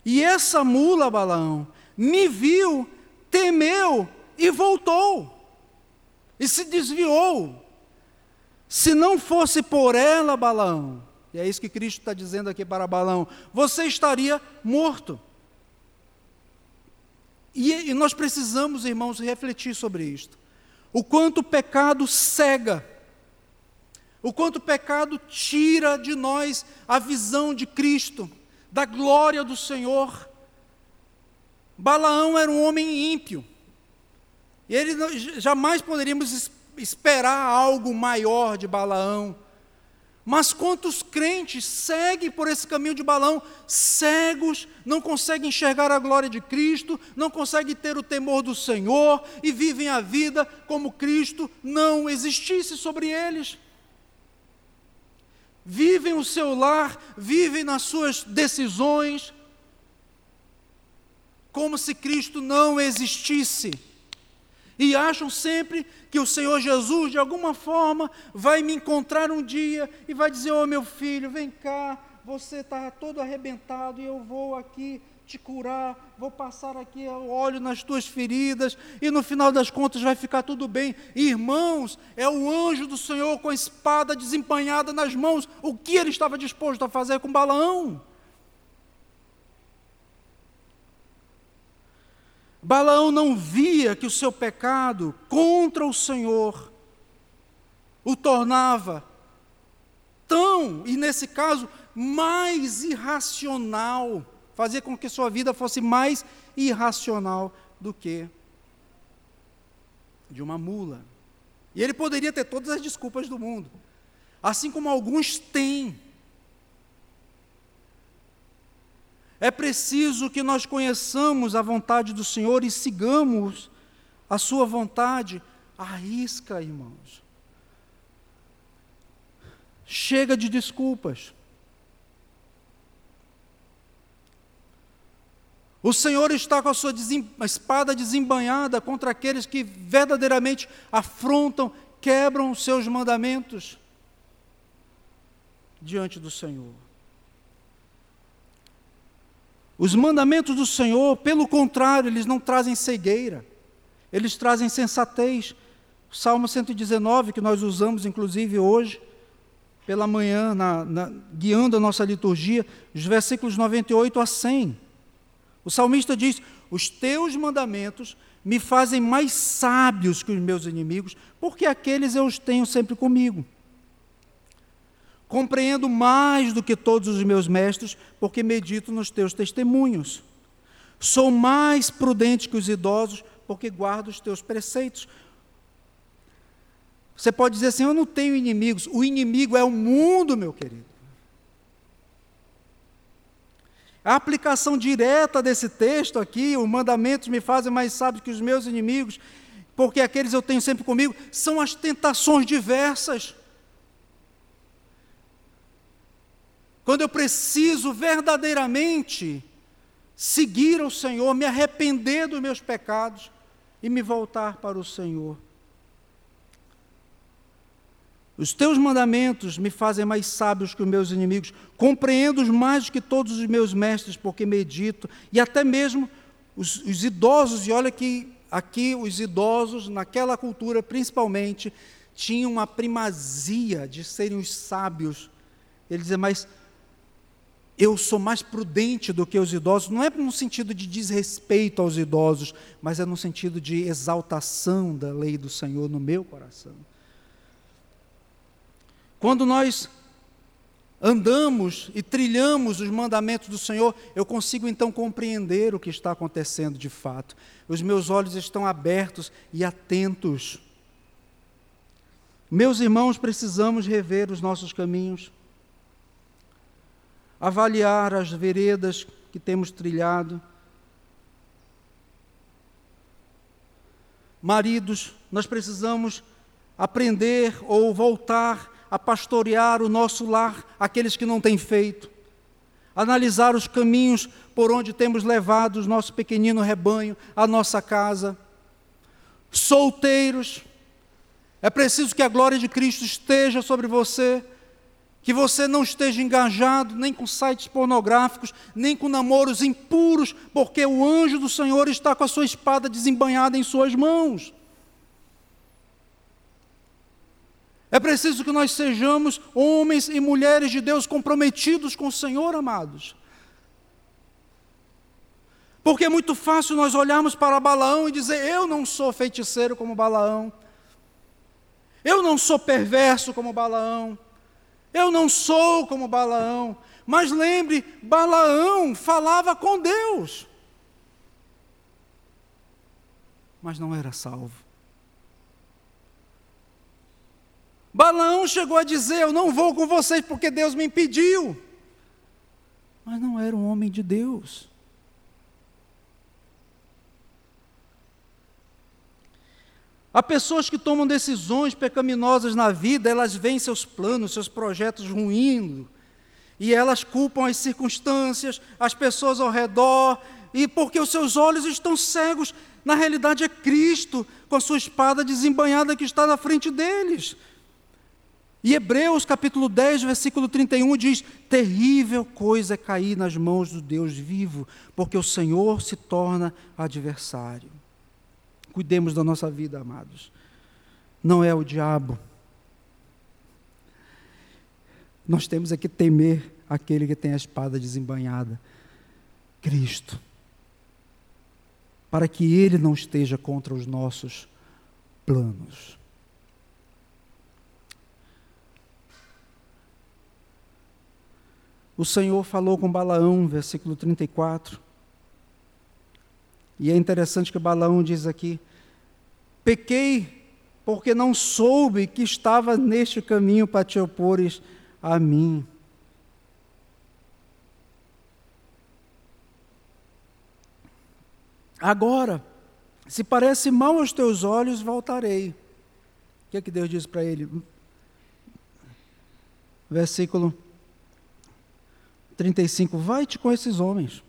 E essa mula, Balaão, me viu, temeu e voltou, e se desviou. Se não fosse por ela, Balaão, e é isso que Cristo está dizendo aqui para Balaão, você estaria morto. E, e nós precisamos, irmãos, refletir sobre isto. O quanto o pecado cega, o quanto o pecado tira de nós a visão de Cristo, da glória do Senhor. Balaão era um homem ímpio. E ele jamais poderíamos esperar algo maior de Balaão. Mas quantos crentes seguem por esse caminho de balão, cegos, não conseguem enxergar a glória de Cristo, não conseguem ter o temor do Senhor e vivem a vida como Cristo não existisse sobre eles? Vivem o seu lar, vivem nas suas decisões, como se Cristo não existisse. E acham sempre que o Senhor Jesus, de alguma forma, vai me encontrar um dia e vai dizer: Ô oh, meu filho, vem cá, você está todo arrebentado e eu vou aqui te curar, vou passar aqui óleo nas tuas feridas e no final das contas vai ficar tudo bem. Irmãos, é o anjo do Senhor com a espada desempanhada nas mãos. O que ele estava disposto a fazer com Balaão? Balaão não via que o seu pecado contra o Senhor o tornava tão, e nesse caso, mais irracional, fazia com que sua vida fosse mais irracional do que de uma mula. E ele poderia ter todas as desculpas do mundo, assim como alguns têm. É preciso que nós conheçamos a vontade do Senhor e sigamos a Sua vontade. Arrisca, irmãos. Chega de desculpas. O Senhor está com a sua espada desembanhada contra aqueles que verdadeiramente afrontam, quebram os seus mandamentos diante do Senhor. Os mandamentos do Senhor, pelo contrário, eles não trazem cegueira, eles trazem sensatez. O Salmo 119, que nós usamos inclusive hoje, pela manhã, na, na, guiando a nossa liturgia, os versículos 98 a 100. O salmista diz: Os teus mandamentos me fazem mais sábios que os meus inimigos, porque aqueles eu os tenho sempre comigo. Compreendo mais do que todos os meus mestres, porque medito nos teus testemunhos. Sou mais prudente que os idosos, porque guardo os teus preceitos. Você pode dizer assim: Eu não tenho inimigos. O inimigo é o mundo, meu querido. A aplicação direta desse texto aqui, os mandamentos me fazem mais sábios que os meus inimigos, porque aqueles eu tenho sempre comigo, são as tentações diversas. quando eu preciso verdadeiramente seguir o Senhor, me arrepender dos meus pecados e me voltar para o Senhor. Os teus mandamentos me fazem mais sábios que os meus inimigos, compreendo-os mais do que todos os meus mestres, porque medito, e até mesmo os, os idosos, e olha que aqui os idosos, naquela cultura principalmente, tinham a primazia de serem os sábios. Ele dizia, mas eu sou mais prudente do que os idosos, não é no sentido de desrespeito aos idosos, mas é no sentido de exaltação da lei do Senhor no meu coração. Quando nós andamos e trilhamos os mandamentos do Senhor, eu consigo então compreender o que está acontecendo de fato. Os meus olhos estão abertos e atentos. Meus irmãos, precisamos rever os nossos caminhos avaliar as veredas que temos trilhado. Maridos, nós precisamos aprender ou voltar a pastorear o nosso lar, aqueles que não têm feito. Analisar os caminhos por onde temos levado o nosso pequenino rebanho, a nossa casa. Solteiros, é preciso que a glória de Cristo esteja sobre você Que você não esteja engajado nem com sites pornográficos, nem com namoros impuros, porque o anjo do Senhor está com a sua espada desembanhada em suas mãos. É preciso que nós sejamos homens e mulheres de Deus comprometidos com o Senhor, amados. Porque é muito fácil nós olharmos para Balaão e dizer: Eu não sou feiticeiro como Balaão. Eu não sou perverso como Balaão. Eu não sou como Balaão. Mas lembre, Balaão falava com Deus. Mas não era salvo. Balaão chegou a dizer: Eu não vou com vocês porque Deus me impediu. Mas não era um homem de Deus. Há pessoas que tomam decisões pecaminosas na vida, elas veem seus planos, seus projetos ruindo, e elas culpam as circunstâncias, as pessoas ao redor, e porque os seus olhos estão cegos, na realidade é Cristo, com a sua espada desembanhada que está na frente deles. E Hebreus capítulo 10, versículo 31 diz: Terrível coisa é cair nas mãos do Deus vivo, porque o Senhor se torna adversário. Cuidemos da nossa vida, amados. Não é o diabo. Nós temos é que temer aquele que tem a espada desembanhada, Cristo, para que ele não esteja contra os nossos planos. O Senhor falou com Balaão, versículo 34. E é interessante que Balaão diz aqui: pequei porque não soube que estava neste caminho para te opores a mim. Agora, se parece mal aos teus olhos, voltarei. O que é que Deus diz para ele? Versículo 35. Vai-te com esses homens.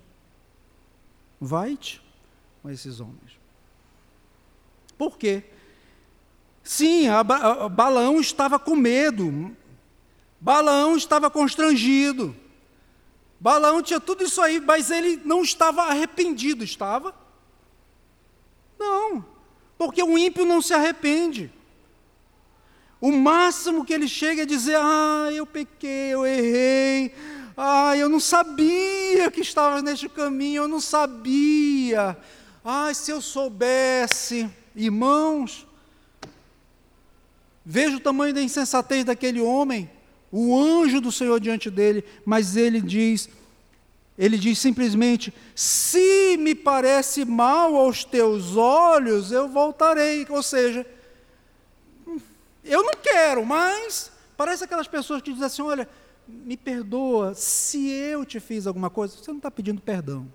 Vai-te com esses homens. Por quê? Sim, a, a, Balaão estava com medo. Balaão estava constrangido. Balaão tinha tudo isso aí, mas ele não estava arrependido, estava? Não, porque o ímpio não se arrepende. O máximo que ele chega é dizer: Ah, eu pequei, eu errei, ah, eu não sabia que estava neste caminho, eu não sabia. Ai, se eu soubesse, irmãos, veja o tamanho da insensatez daquele homem, o anjo do Senhor diante dele, mas ele diz, ele diz simplesmente: se me parece mal aos teus olhos, eu voltarei. Ou seja, eu não quero, mas parece aquelas pessoas que dizem assim: olha, me perdoa, se eu te fiz alguma coisa, você não está pedindo perdão.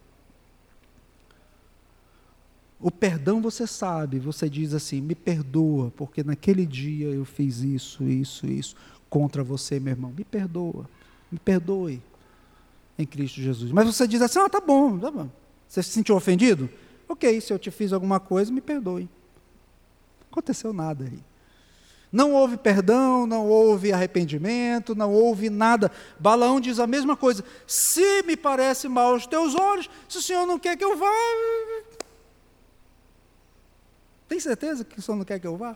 O perdão você sabe, você diz assim: me perdoa, porque naquele dia eu fiz isso, isso, isso contra você, meu irmão. Me perdoa, me perdoe em Cristo Jesus. Mas você diz assim: ah, tá bom, tá bom. Você se sentiu ofendido? Ok, se eu te fiz alguma coisa, me perdoe. Não aconteceu nada aí. Não houve perdão, não houve arrependimento, não houve nada. Balaão diz a mesma coisa. Se me parece mal aos teus olhos, se o Senhor não quer que eu vá, tem certeza que o Senhor não quer que eu vá?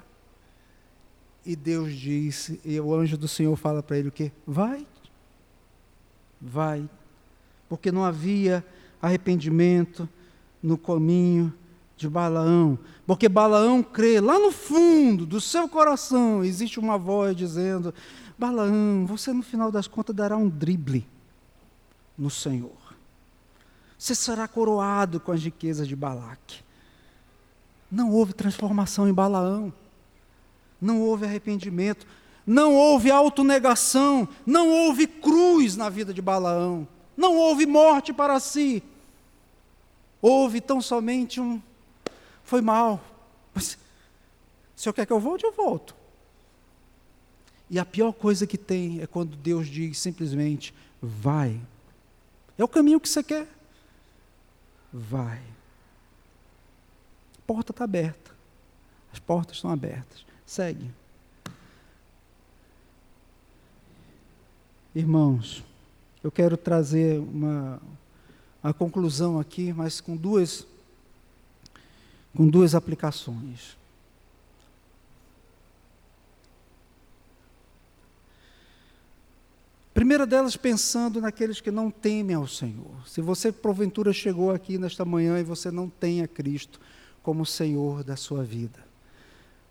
E Deus disse, e o anjo do Senhor fala para ele o quê? Vai, vai, porque não havia arrependimento no caminho de Balaão, porque Balaão crê lá no fundo do seu coração, existe uma voz dizendo: Balaão, você no final das contas dará um drible no Senhor. Você será coroado com as riquezas de Balaque. Não houve transformação em Balaão. Não houve arrependimento. Não houve autonegação. Não houve cruz na vida de Balaão. Não houve morte para si. Houve tão somente um. Foi mal. Mas, se eu quer que eu volte, eu volto. E a pior coisa que tem é quando Deus diz simplesmente: vai. É o caminho que você quer. Vai porta está aberta. As portas estão abertas. Segue. Irmãos, eu quero trazer uma, uma conclusão aqui, mas com duas, com duas aplicações. Primeira delas, pensando naqueles que não temem ao Senhor. Se você, porventura, chegou aqui nesta manhã e você não tem a Cristo como Senhor da sua vida,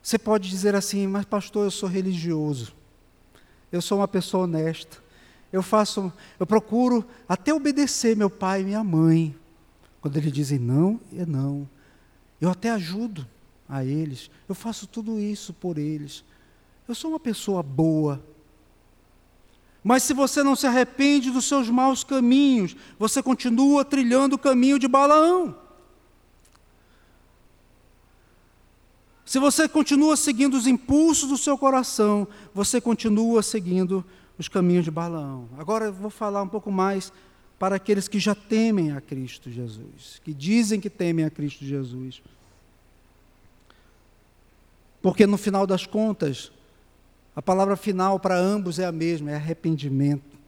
você pode dizer assim: Mas, pastor, eu sou religioso, eu sou uma pessoa honesta, eu faço, eu procuro até obedecer meu pai e minha mãe. Quando eles dizem não, é não. Eu até ajudo a eles, eu faço tudo isso por eles. Eu sou uma pessoa boa, mas se você não se arrepende dos seus maus caminhos, você continua trilhando o caminho de Balaão. Se você continua seguindo os impulsos do seu coração, você continua seguindo os caminhos de Balaão. Agora eu vou falar um pouco mais para aqueles que já temem a Cristo Jesus, que dizem que temem a Cristo Jesus. Porque no final das contas, a palavra final para ambos é a mesma, é arrependimento.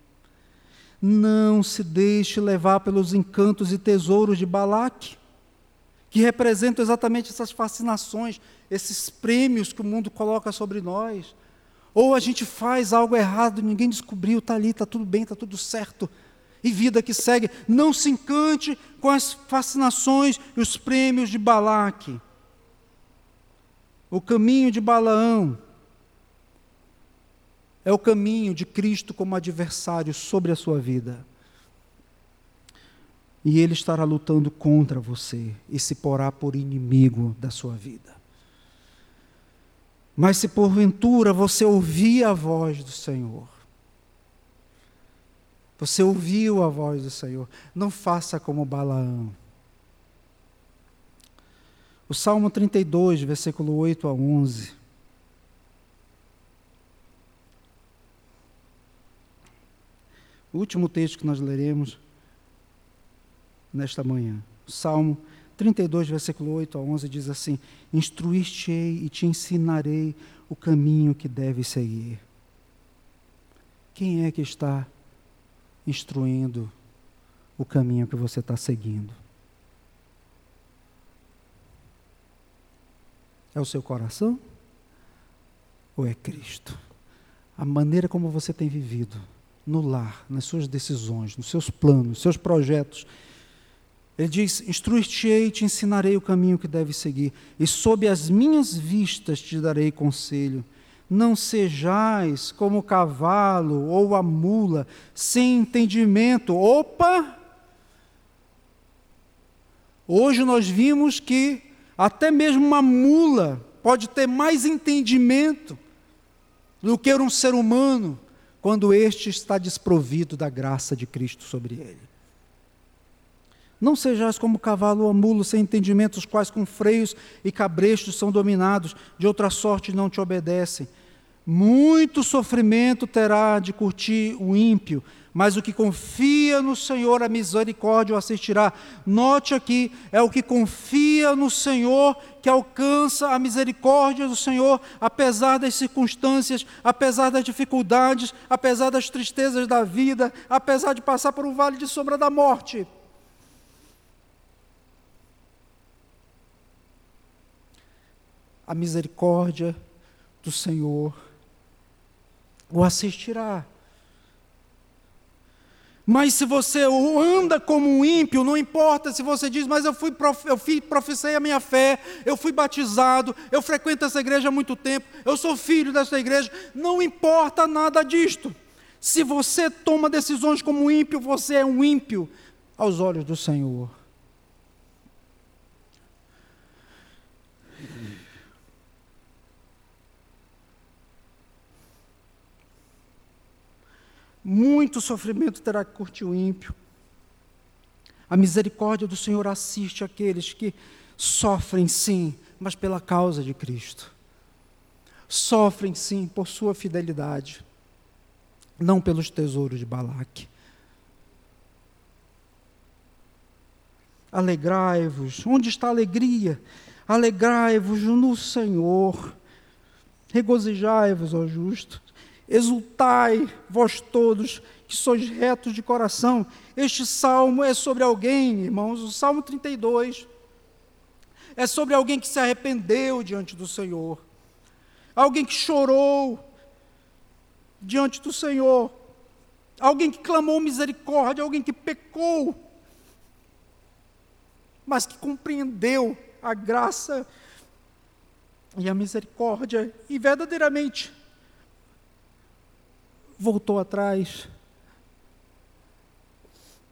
Não se deixe levar pelos encantos e tesouros de Balaque, que representam exatamente essas fascinações, esses prêmios que o mundo coloca sobre nós. Ou a gente faz algo errado, ninguém descobriu, está ali, está tudo bem, está tudo certo. E vida que segue. Não se encante com as fascinações e os prêmios de Balaque. O caminho de Balaão é o caminho de Cristo como adversário sobre a sua vida. E ele estará lutando contra você e se porá por inimigo da sua vida. Mas se porventura você ouvir a voz do Senhor, você ouviu a voz do Senhor, não faça como Balaão. O Salmo 32, versículo 8 a 11. O último texto que nós leremos nesta manhã. Salmo 32, versículo 8 a 11 diz assim: Instruir-te-ei e te ensinarei o caminho que deves seguir. Quem é que está instruindo o caminho que você está seguindo? É o seu coração? Ou é Cristo? A maneira como você tem vivido no lar, nas suas decisões, nos seus planos, nos seus projetos. Ele diz: Instruir-te-ei te ensinarei o caminho que deves seguir, e sob as minhas vistas te darei conselho. Não sejais como o cavalo ou a mula, sem entendimento. Opa! Hoje nós vimos que até mesmo uma mula pode ter mais entendimento do que um ser humano quando este está desprovido da graça de Cristo sobre ele. Não sejais como cavalo ou mulo sem entendimento, os quais com freios e cabrestos são dominados, de outra sorte não te obedecem. Muito sofrimento terá de curtir o ímpio, mas o que confia no Senhor, a misericórdia o assistirá. Note aqui, é o que confia no Senhor que alcança a misericórdia do Senhor, apesar das circunstâncias, apesar das dificuldades, apesar das tristezas da vida, apesar de passar por um vale de sombra da morte. A misericórdia do Senhor o assistirá. Mas se você anda como um ímpio, não importa se você diz, mas eu fui eu fui, professei a minha fé, eu fui batizado, eu frequento essa igreja há muito tempo, eu sou filho dessa igreja, não importa nada disto. Se você toma decisões como ímpio, você é um ímpio aos olhos do Senhor. Muito sofrimento terá que curtir o ímpio. A misericórdia do Senhor assiste aqueles que sofrem, sim, mas pela causa de Cristo. Sofrem, sim, por sua fidelidade, não pelos tesouros de Balaque. Alegrai-vos. Onde está a alegria? Alegrai-vos no Senhor. Regozijai-vos, ó justos Exultai, vós todos que sois retos de coração. Este salmo é sobre alguém, irmãos, o Salmo 32. É sobre alguém que se arrependeu diante do Senhor. Alguém que chorou diante do Senhor. Alguém que clamou misericórdia, alguém que pecou, mas que compreendeu a graça e a misericórdia e verdadeiramente voltou atrás.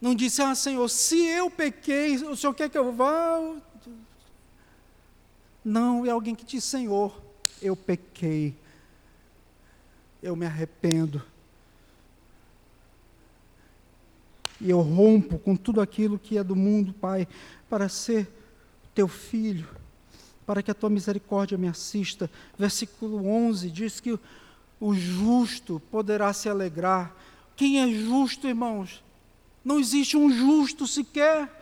Não disse, ah, Senhor, se eu pequei, o Senhor quer que eu vá? Não, é alguém que diz, Senhor, eu pequei, eu me arrependo. E eu rompo com tudo aquilo que é do mundo, Pai, para ser teu filho, para que a tua misericórdia me assista. Versículo 11 diz que o justo poderá se alegrar. Quem é justo, irmãos? Não existe um justo sequer.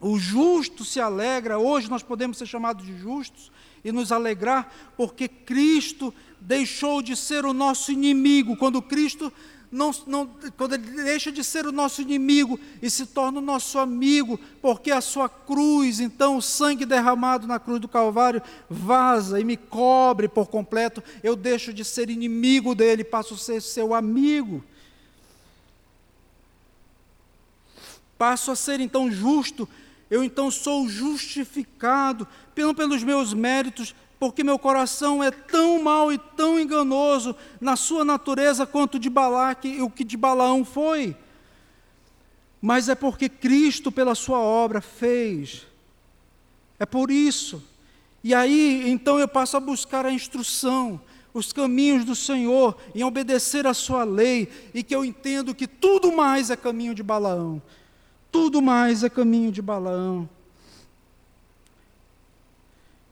O justo se alegra, hoje nós podemos ser chamados de justos e nos alegrar, porque Cristo deixou de ser o nosso inimigo. Quando Cristo não, não, quando ele deixa de ser o nosso inimigo e se torna o nosso amigo, porque a sua cruz, então o sangue derramado na cruz do Calvário, vaza e me cobre por completo, eu deixo de ser inimigo dele, passo a ser seu amigo. Passo a ser então justo, eu então sou justificado, não pelos meus méritos, porque meu coração é tão mau e tão enganoso na sua natureza quanto de Balaque e o que de Balaão foi. Mas é porque Cristo, pela sua obra, fez. É por isso. E aí, então, eu passo a buscar a instrução, os caminhos do Senhor, em obedecer a sua lei, e que eu entendo que tudo mais é caminho de Balaão. Tudo mais é caminho de Balaão.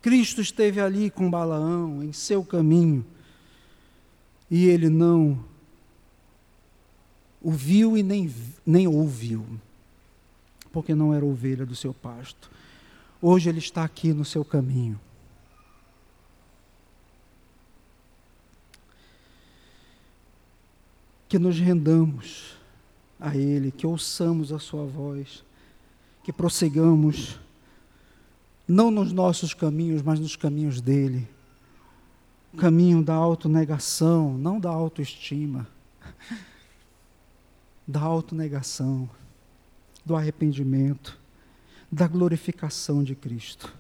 Cristo esteve ali com Balaão em seu caminho e ele não o viu e nem, nem ouviu, porque não era ovelha do seu pasto. Hoje ele está aqui no seu caminho. Que nos rendamos a Ele, que ouçamos a Sua voz, que prossigamos não nos nossos caminhos, mas nos caminhos dele. O caminho da autonegação, não da autoestima, <laughs> da autonegação, do arrependimento, da glorificação de Cristo.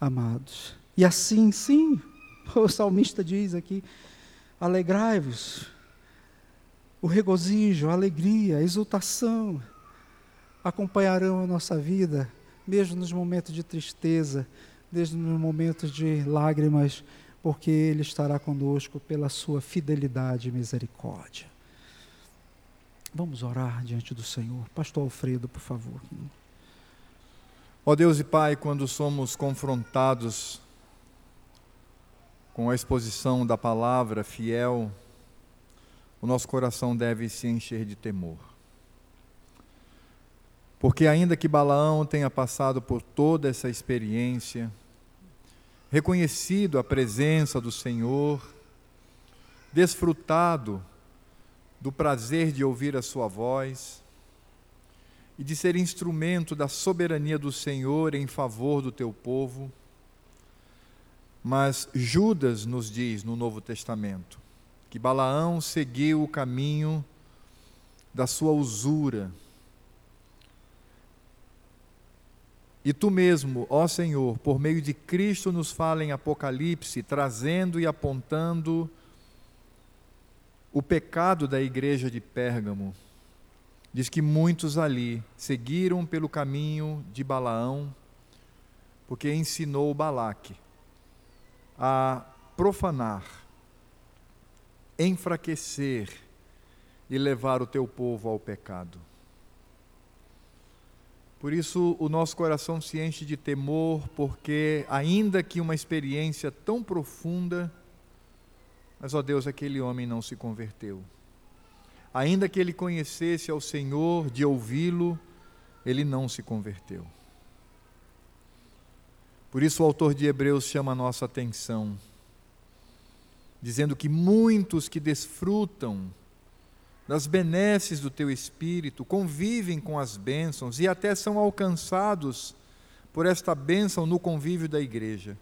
Amados. E assim, sim, <laughs> o salmista diz aqui: alegrai-vos, o regozijo, a alegria, a exultação acompanharão a nossa vida mesmo nos momentos de tristeza, mesmo nos momentos de lágrimas, porque Ele estará conosco pela sua fidelidade e misericórdia. Vamos orar diante do Senhor. Pastor Alfredo, por favor. Ó Deus e Pai, quando somos confrontados com a exposição da palavra fiel, o nosso coração deve se encher de temor. Porque, ainda que Balaão tenha passado por toda essa experiência, reconhecido a presença do Senhor, desfrutado do prazer de ouvir a Sua voz e de ser instrumento da soberania do Senhor em favor do teu povo, mas Judas nos diz no Novo Testamento que Balaão seguiu o caminho da sua usura E tu mesmo, ó Senhor, por meio de Cristo, nos fala em Apocalipse, trazendo e apontando o pecado da igreja de Pérgamo. Diz que muitos ali seguiram pelo caminho de Balaão, porque ensinou Balaque a profanar, enfraquecer e levar o teu povo ao pecado. Por isso, o nosso coração se enche de temor, porque, ainda que uma experiência tão profunda, mas, ó Deus, aquele homem não se converteu. Ainda que ele conhecesse ao Senhor, de ouvi-lo, ele não se converteu. Por isso, o autor de Hebreus chama a nossa atenção. dizendo que muitos que desfrutam das benesses do teu espírito, convivem com as bênçãos e até são alcançados por esta bênção no convívio da igreja.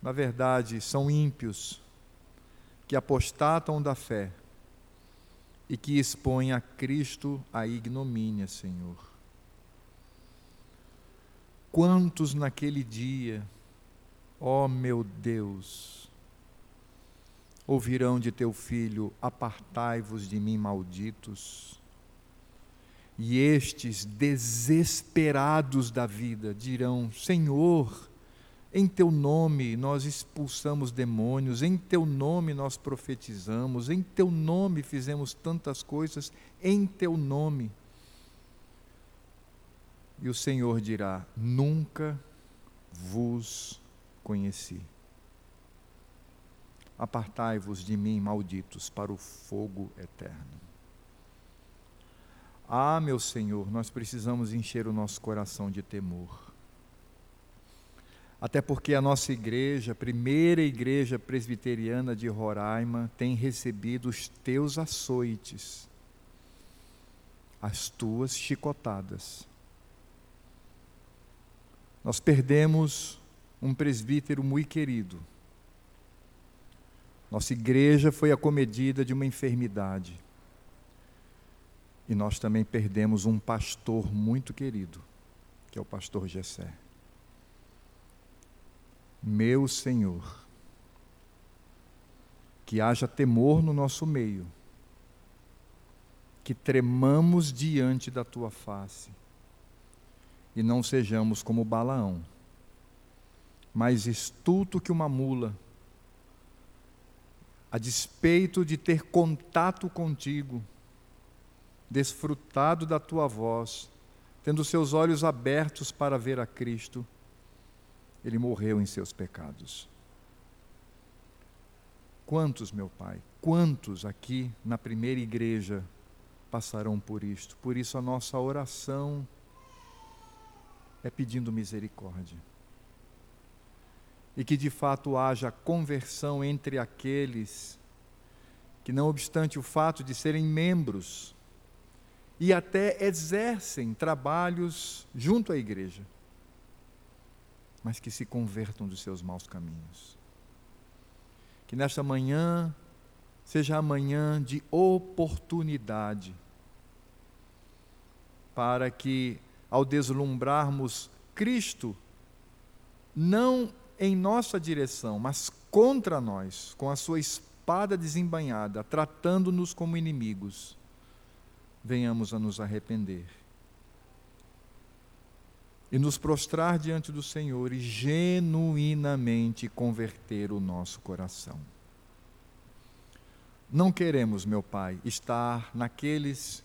Na verdade, são ímpios que apostatam da fé e que expõem a Cristo à ignomínia, Senhor. Quantos naquele dia, ó meu Deus, ouvirão de teu filho: Apartai-vos de mim, malditos. E estes, desesperados da vida, dirão: Senhor, em teu nome nós expulsamos demônios, em teu nome nós profetizamos, em teu nome fizemos tantas coisas, em teu nome. E o Senhor dirá: Nunca vos conheci. Apartai-vos de mim, malditos, para o fogo eterno. Ah, meu Senhor, nós precisamos encher o nosso coração de temor. Até porque a nossa igreja, a primeira igreja presbiteriana de Roraima, tem recebido os teus açoites, as tuas chicotadas. Nós perdemos um presbítero muito querido nossa igreja foi acomedida de uma enfermidade. E nós também perdemos um pastor muito querido, que é o pastor Gessé. Meu Senhor, que haja temor no nosso meio, que tremamos diante da tua face e não sejamos como Balaão, mais estulto que uma mula a despeito de ter contato contigo, desfrutado da tua voz, tendo seus olhos abertos para ver a Cristo, ele morreu em seus pecados. Quantos, meu Pai, quantos aqui na primeira igreja passarão por isto? Por isso a nossa oração é pedindo misericórdia e que de fato haja conversão entre aqueles que, não obstante o fato de serem membros e até exercem trabalhos junto à igreja, mas que se convertam dos seus maus caminhos. Que nesta manhã seja a manhã de oportunidade para que, ao deslumbrarmos Cristo, não em nossa direção, mas contra nós, com a sua espada desembanhada, tratando-nos como inimigos, venhamos a nos arrepender e nos prostrar diante do Senhor e genuinamente converter o nosso coração. Não queremos, meu Pai, estar naqueles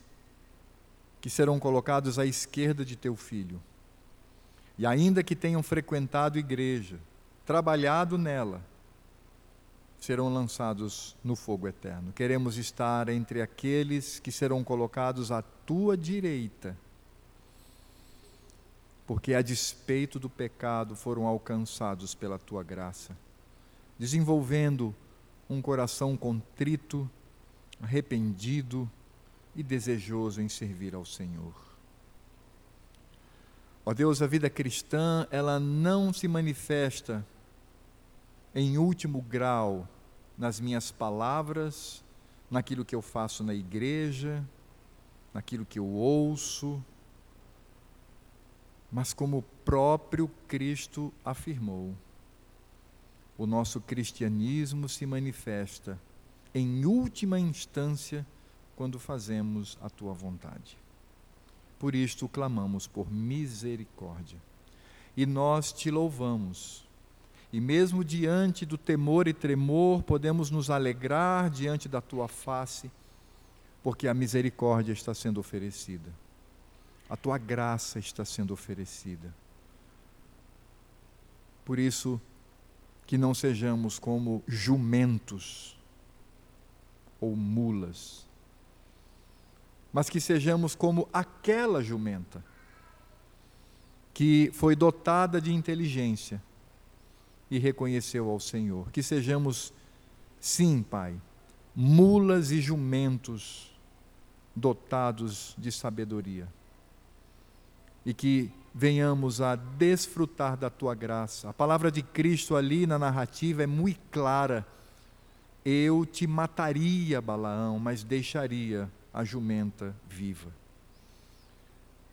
que serão colocados à esquerda de teu filho. E ainda que tenham frequentado igreja, trabalhado nela, serão lançados no fogo eterno. Queremos estar entre aqueles que serão colocados à tua direita, porque a despeito do pecado foram alcançados pela tua graça, desenvolvendo um coração contrito, arrependido e desejoso em servir ao Senhor. Ó Deus, a vida cristã, ela não se manifesta em último grau nas minhas palavras, naquilo que eu faço na igreja, naquilo que eu ouço, mas como o próprio Cristo afirmou, o nosso cristianismo se manifesta em última instância quando fazemos a tua vontade. Por isto clamamos por misericórdia. E nós te louvamos e mesmo diante do temor e tremor, podemos nos alegrar diante da tua face, porque a misericórdia está sendo oferecida, a tua graça está sendo oferecida. Por isso, que não sejamos como jumentos ou mulas, mas que sejamos como aquela jumenta que foi dotada de inteligência e reconheceu ao Senhor. Que sejamos Sim, Pai, mulas e jumentos dotados de sabedoria. E que venhamos a desfrutar da tua graça. A palavra de Cristo ali na narrativa é muito clara. Eu te mataria, Balaão, mas deixaria a jumenta viva.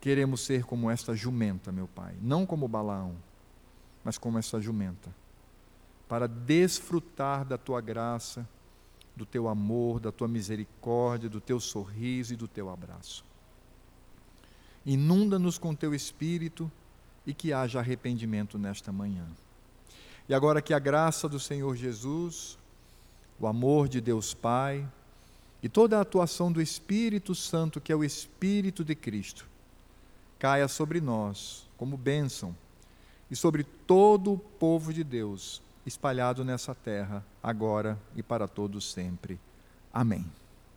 Queremos ser como esta jumenta, meu Pai, não como Balaão, mas como esta jumenta, para desfrutar da tua graça, do teu amor, da tua misericórdia, do teu sorriso e do teu abraço. Inunda-nos com teu espírito e que haja arrependimento nesta manhã. E agora que a graça do Senhor Jesus, o amor de Deus Pai e toda a atuação do Espírito Santo, que é o Espírito de Cristo, caia sobre nós como bênção e sobre todo o povo de Deus espalhado nessa terra, agora e para todos sempre. Amém.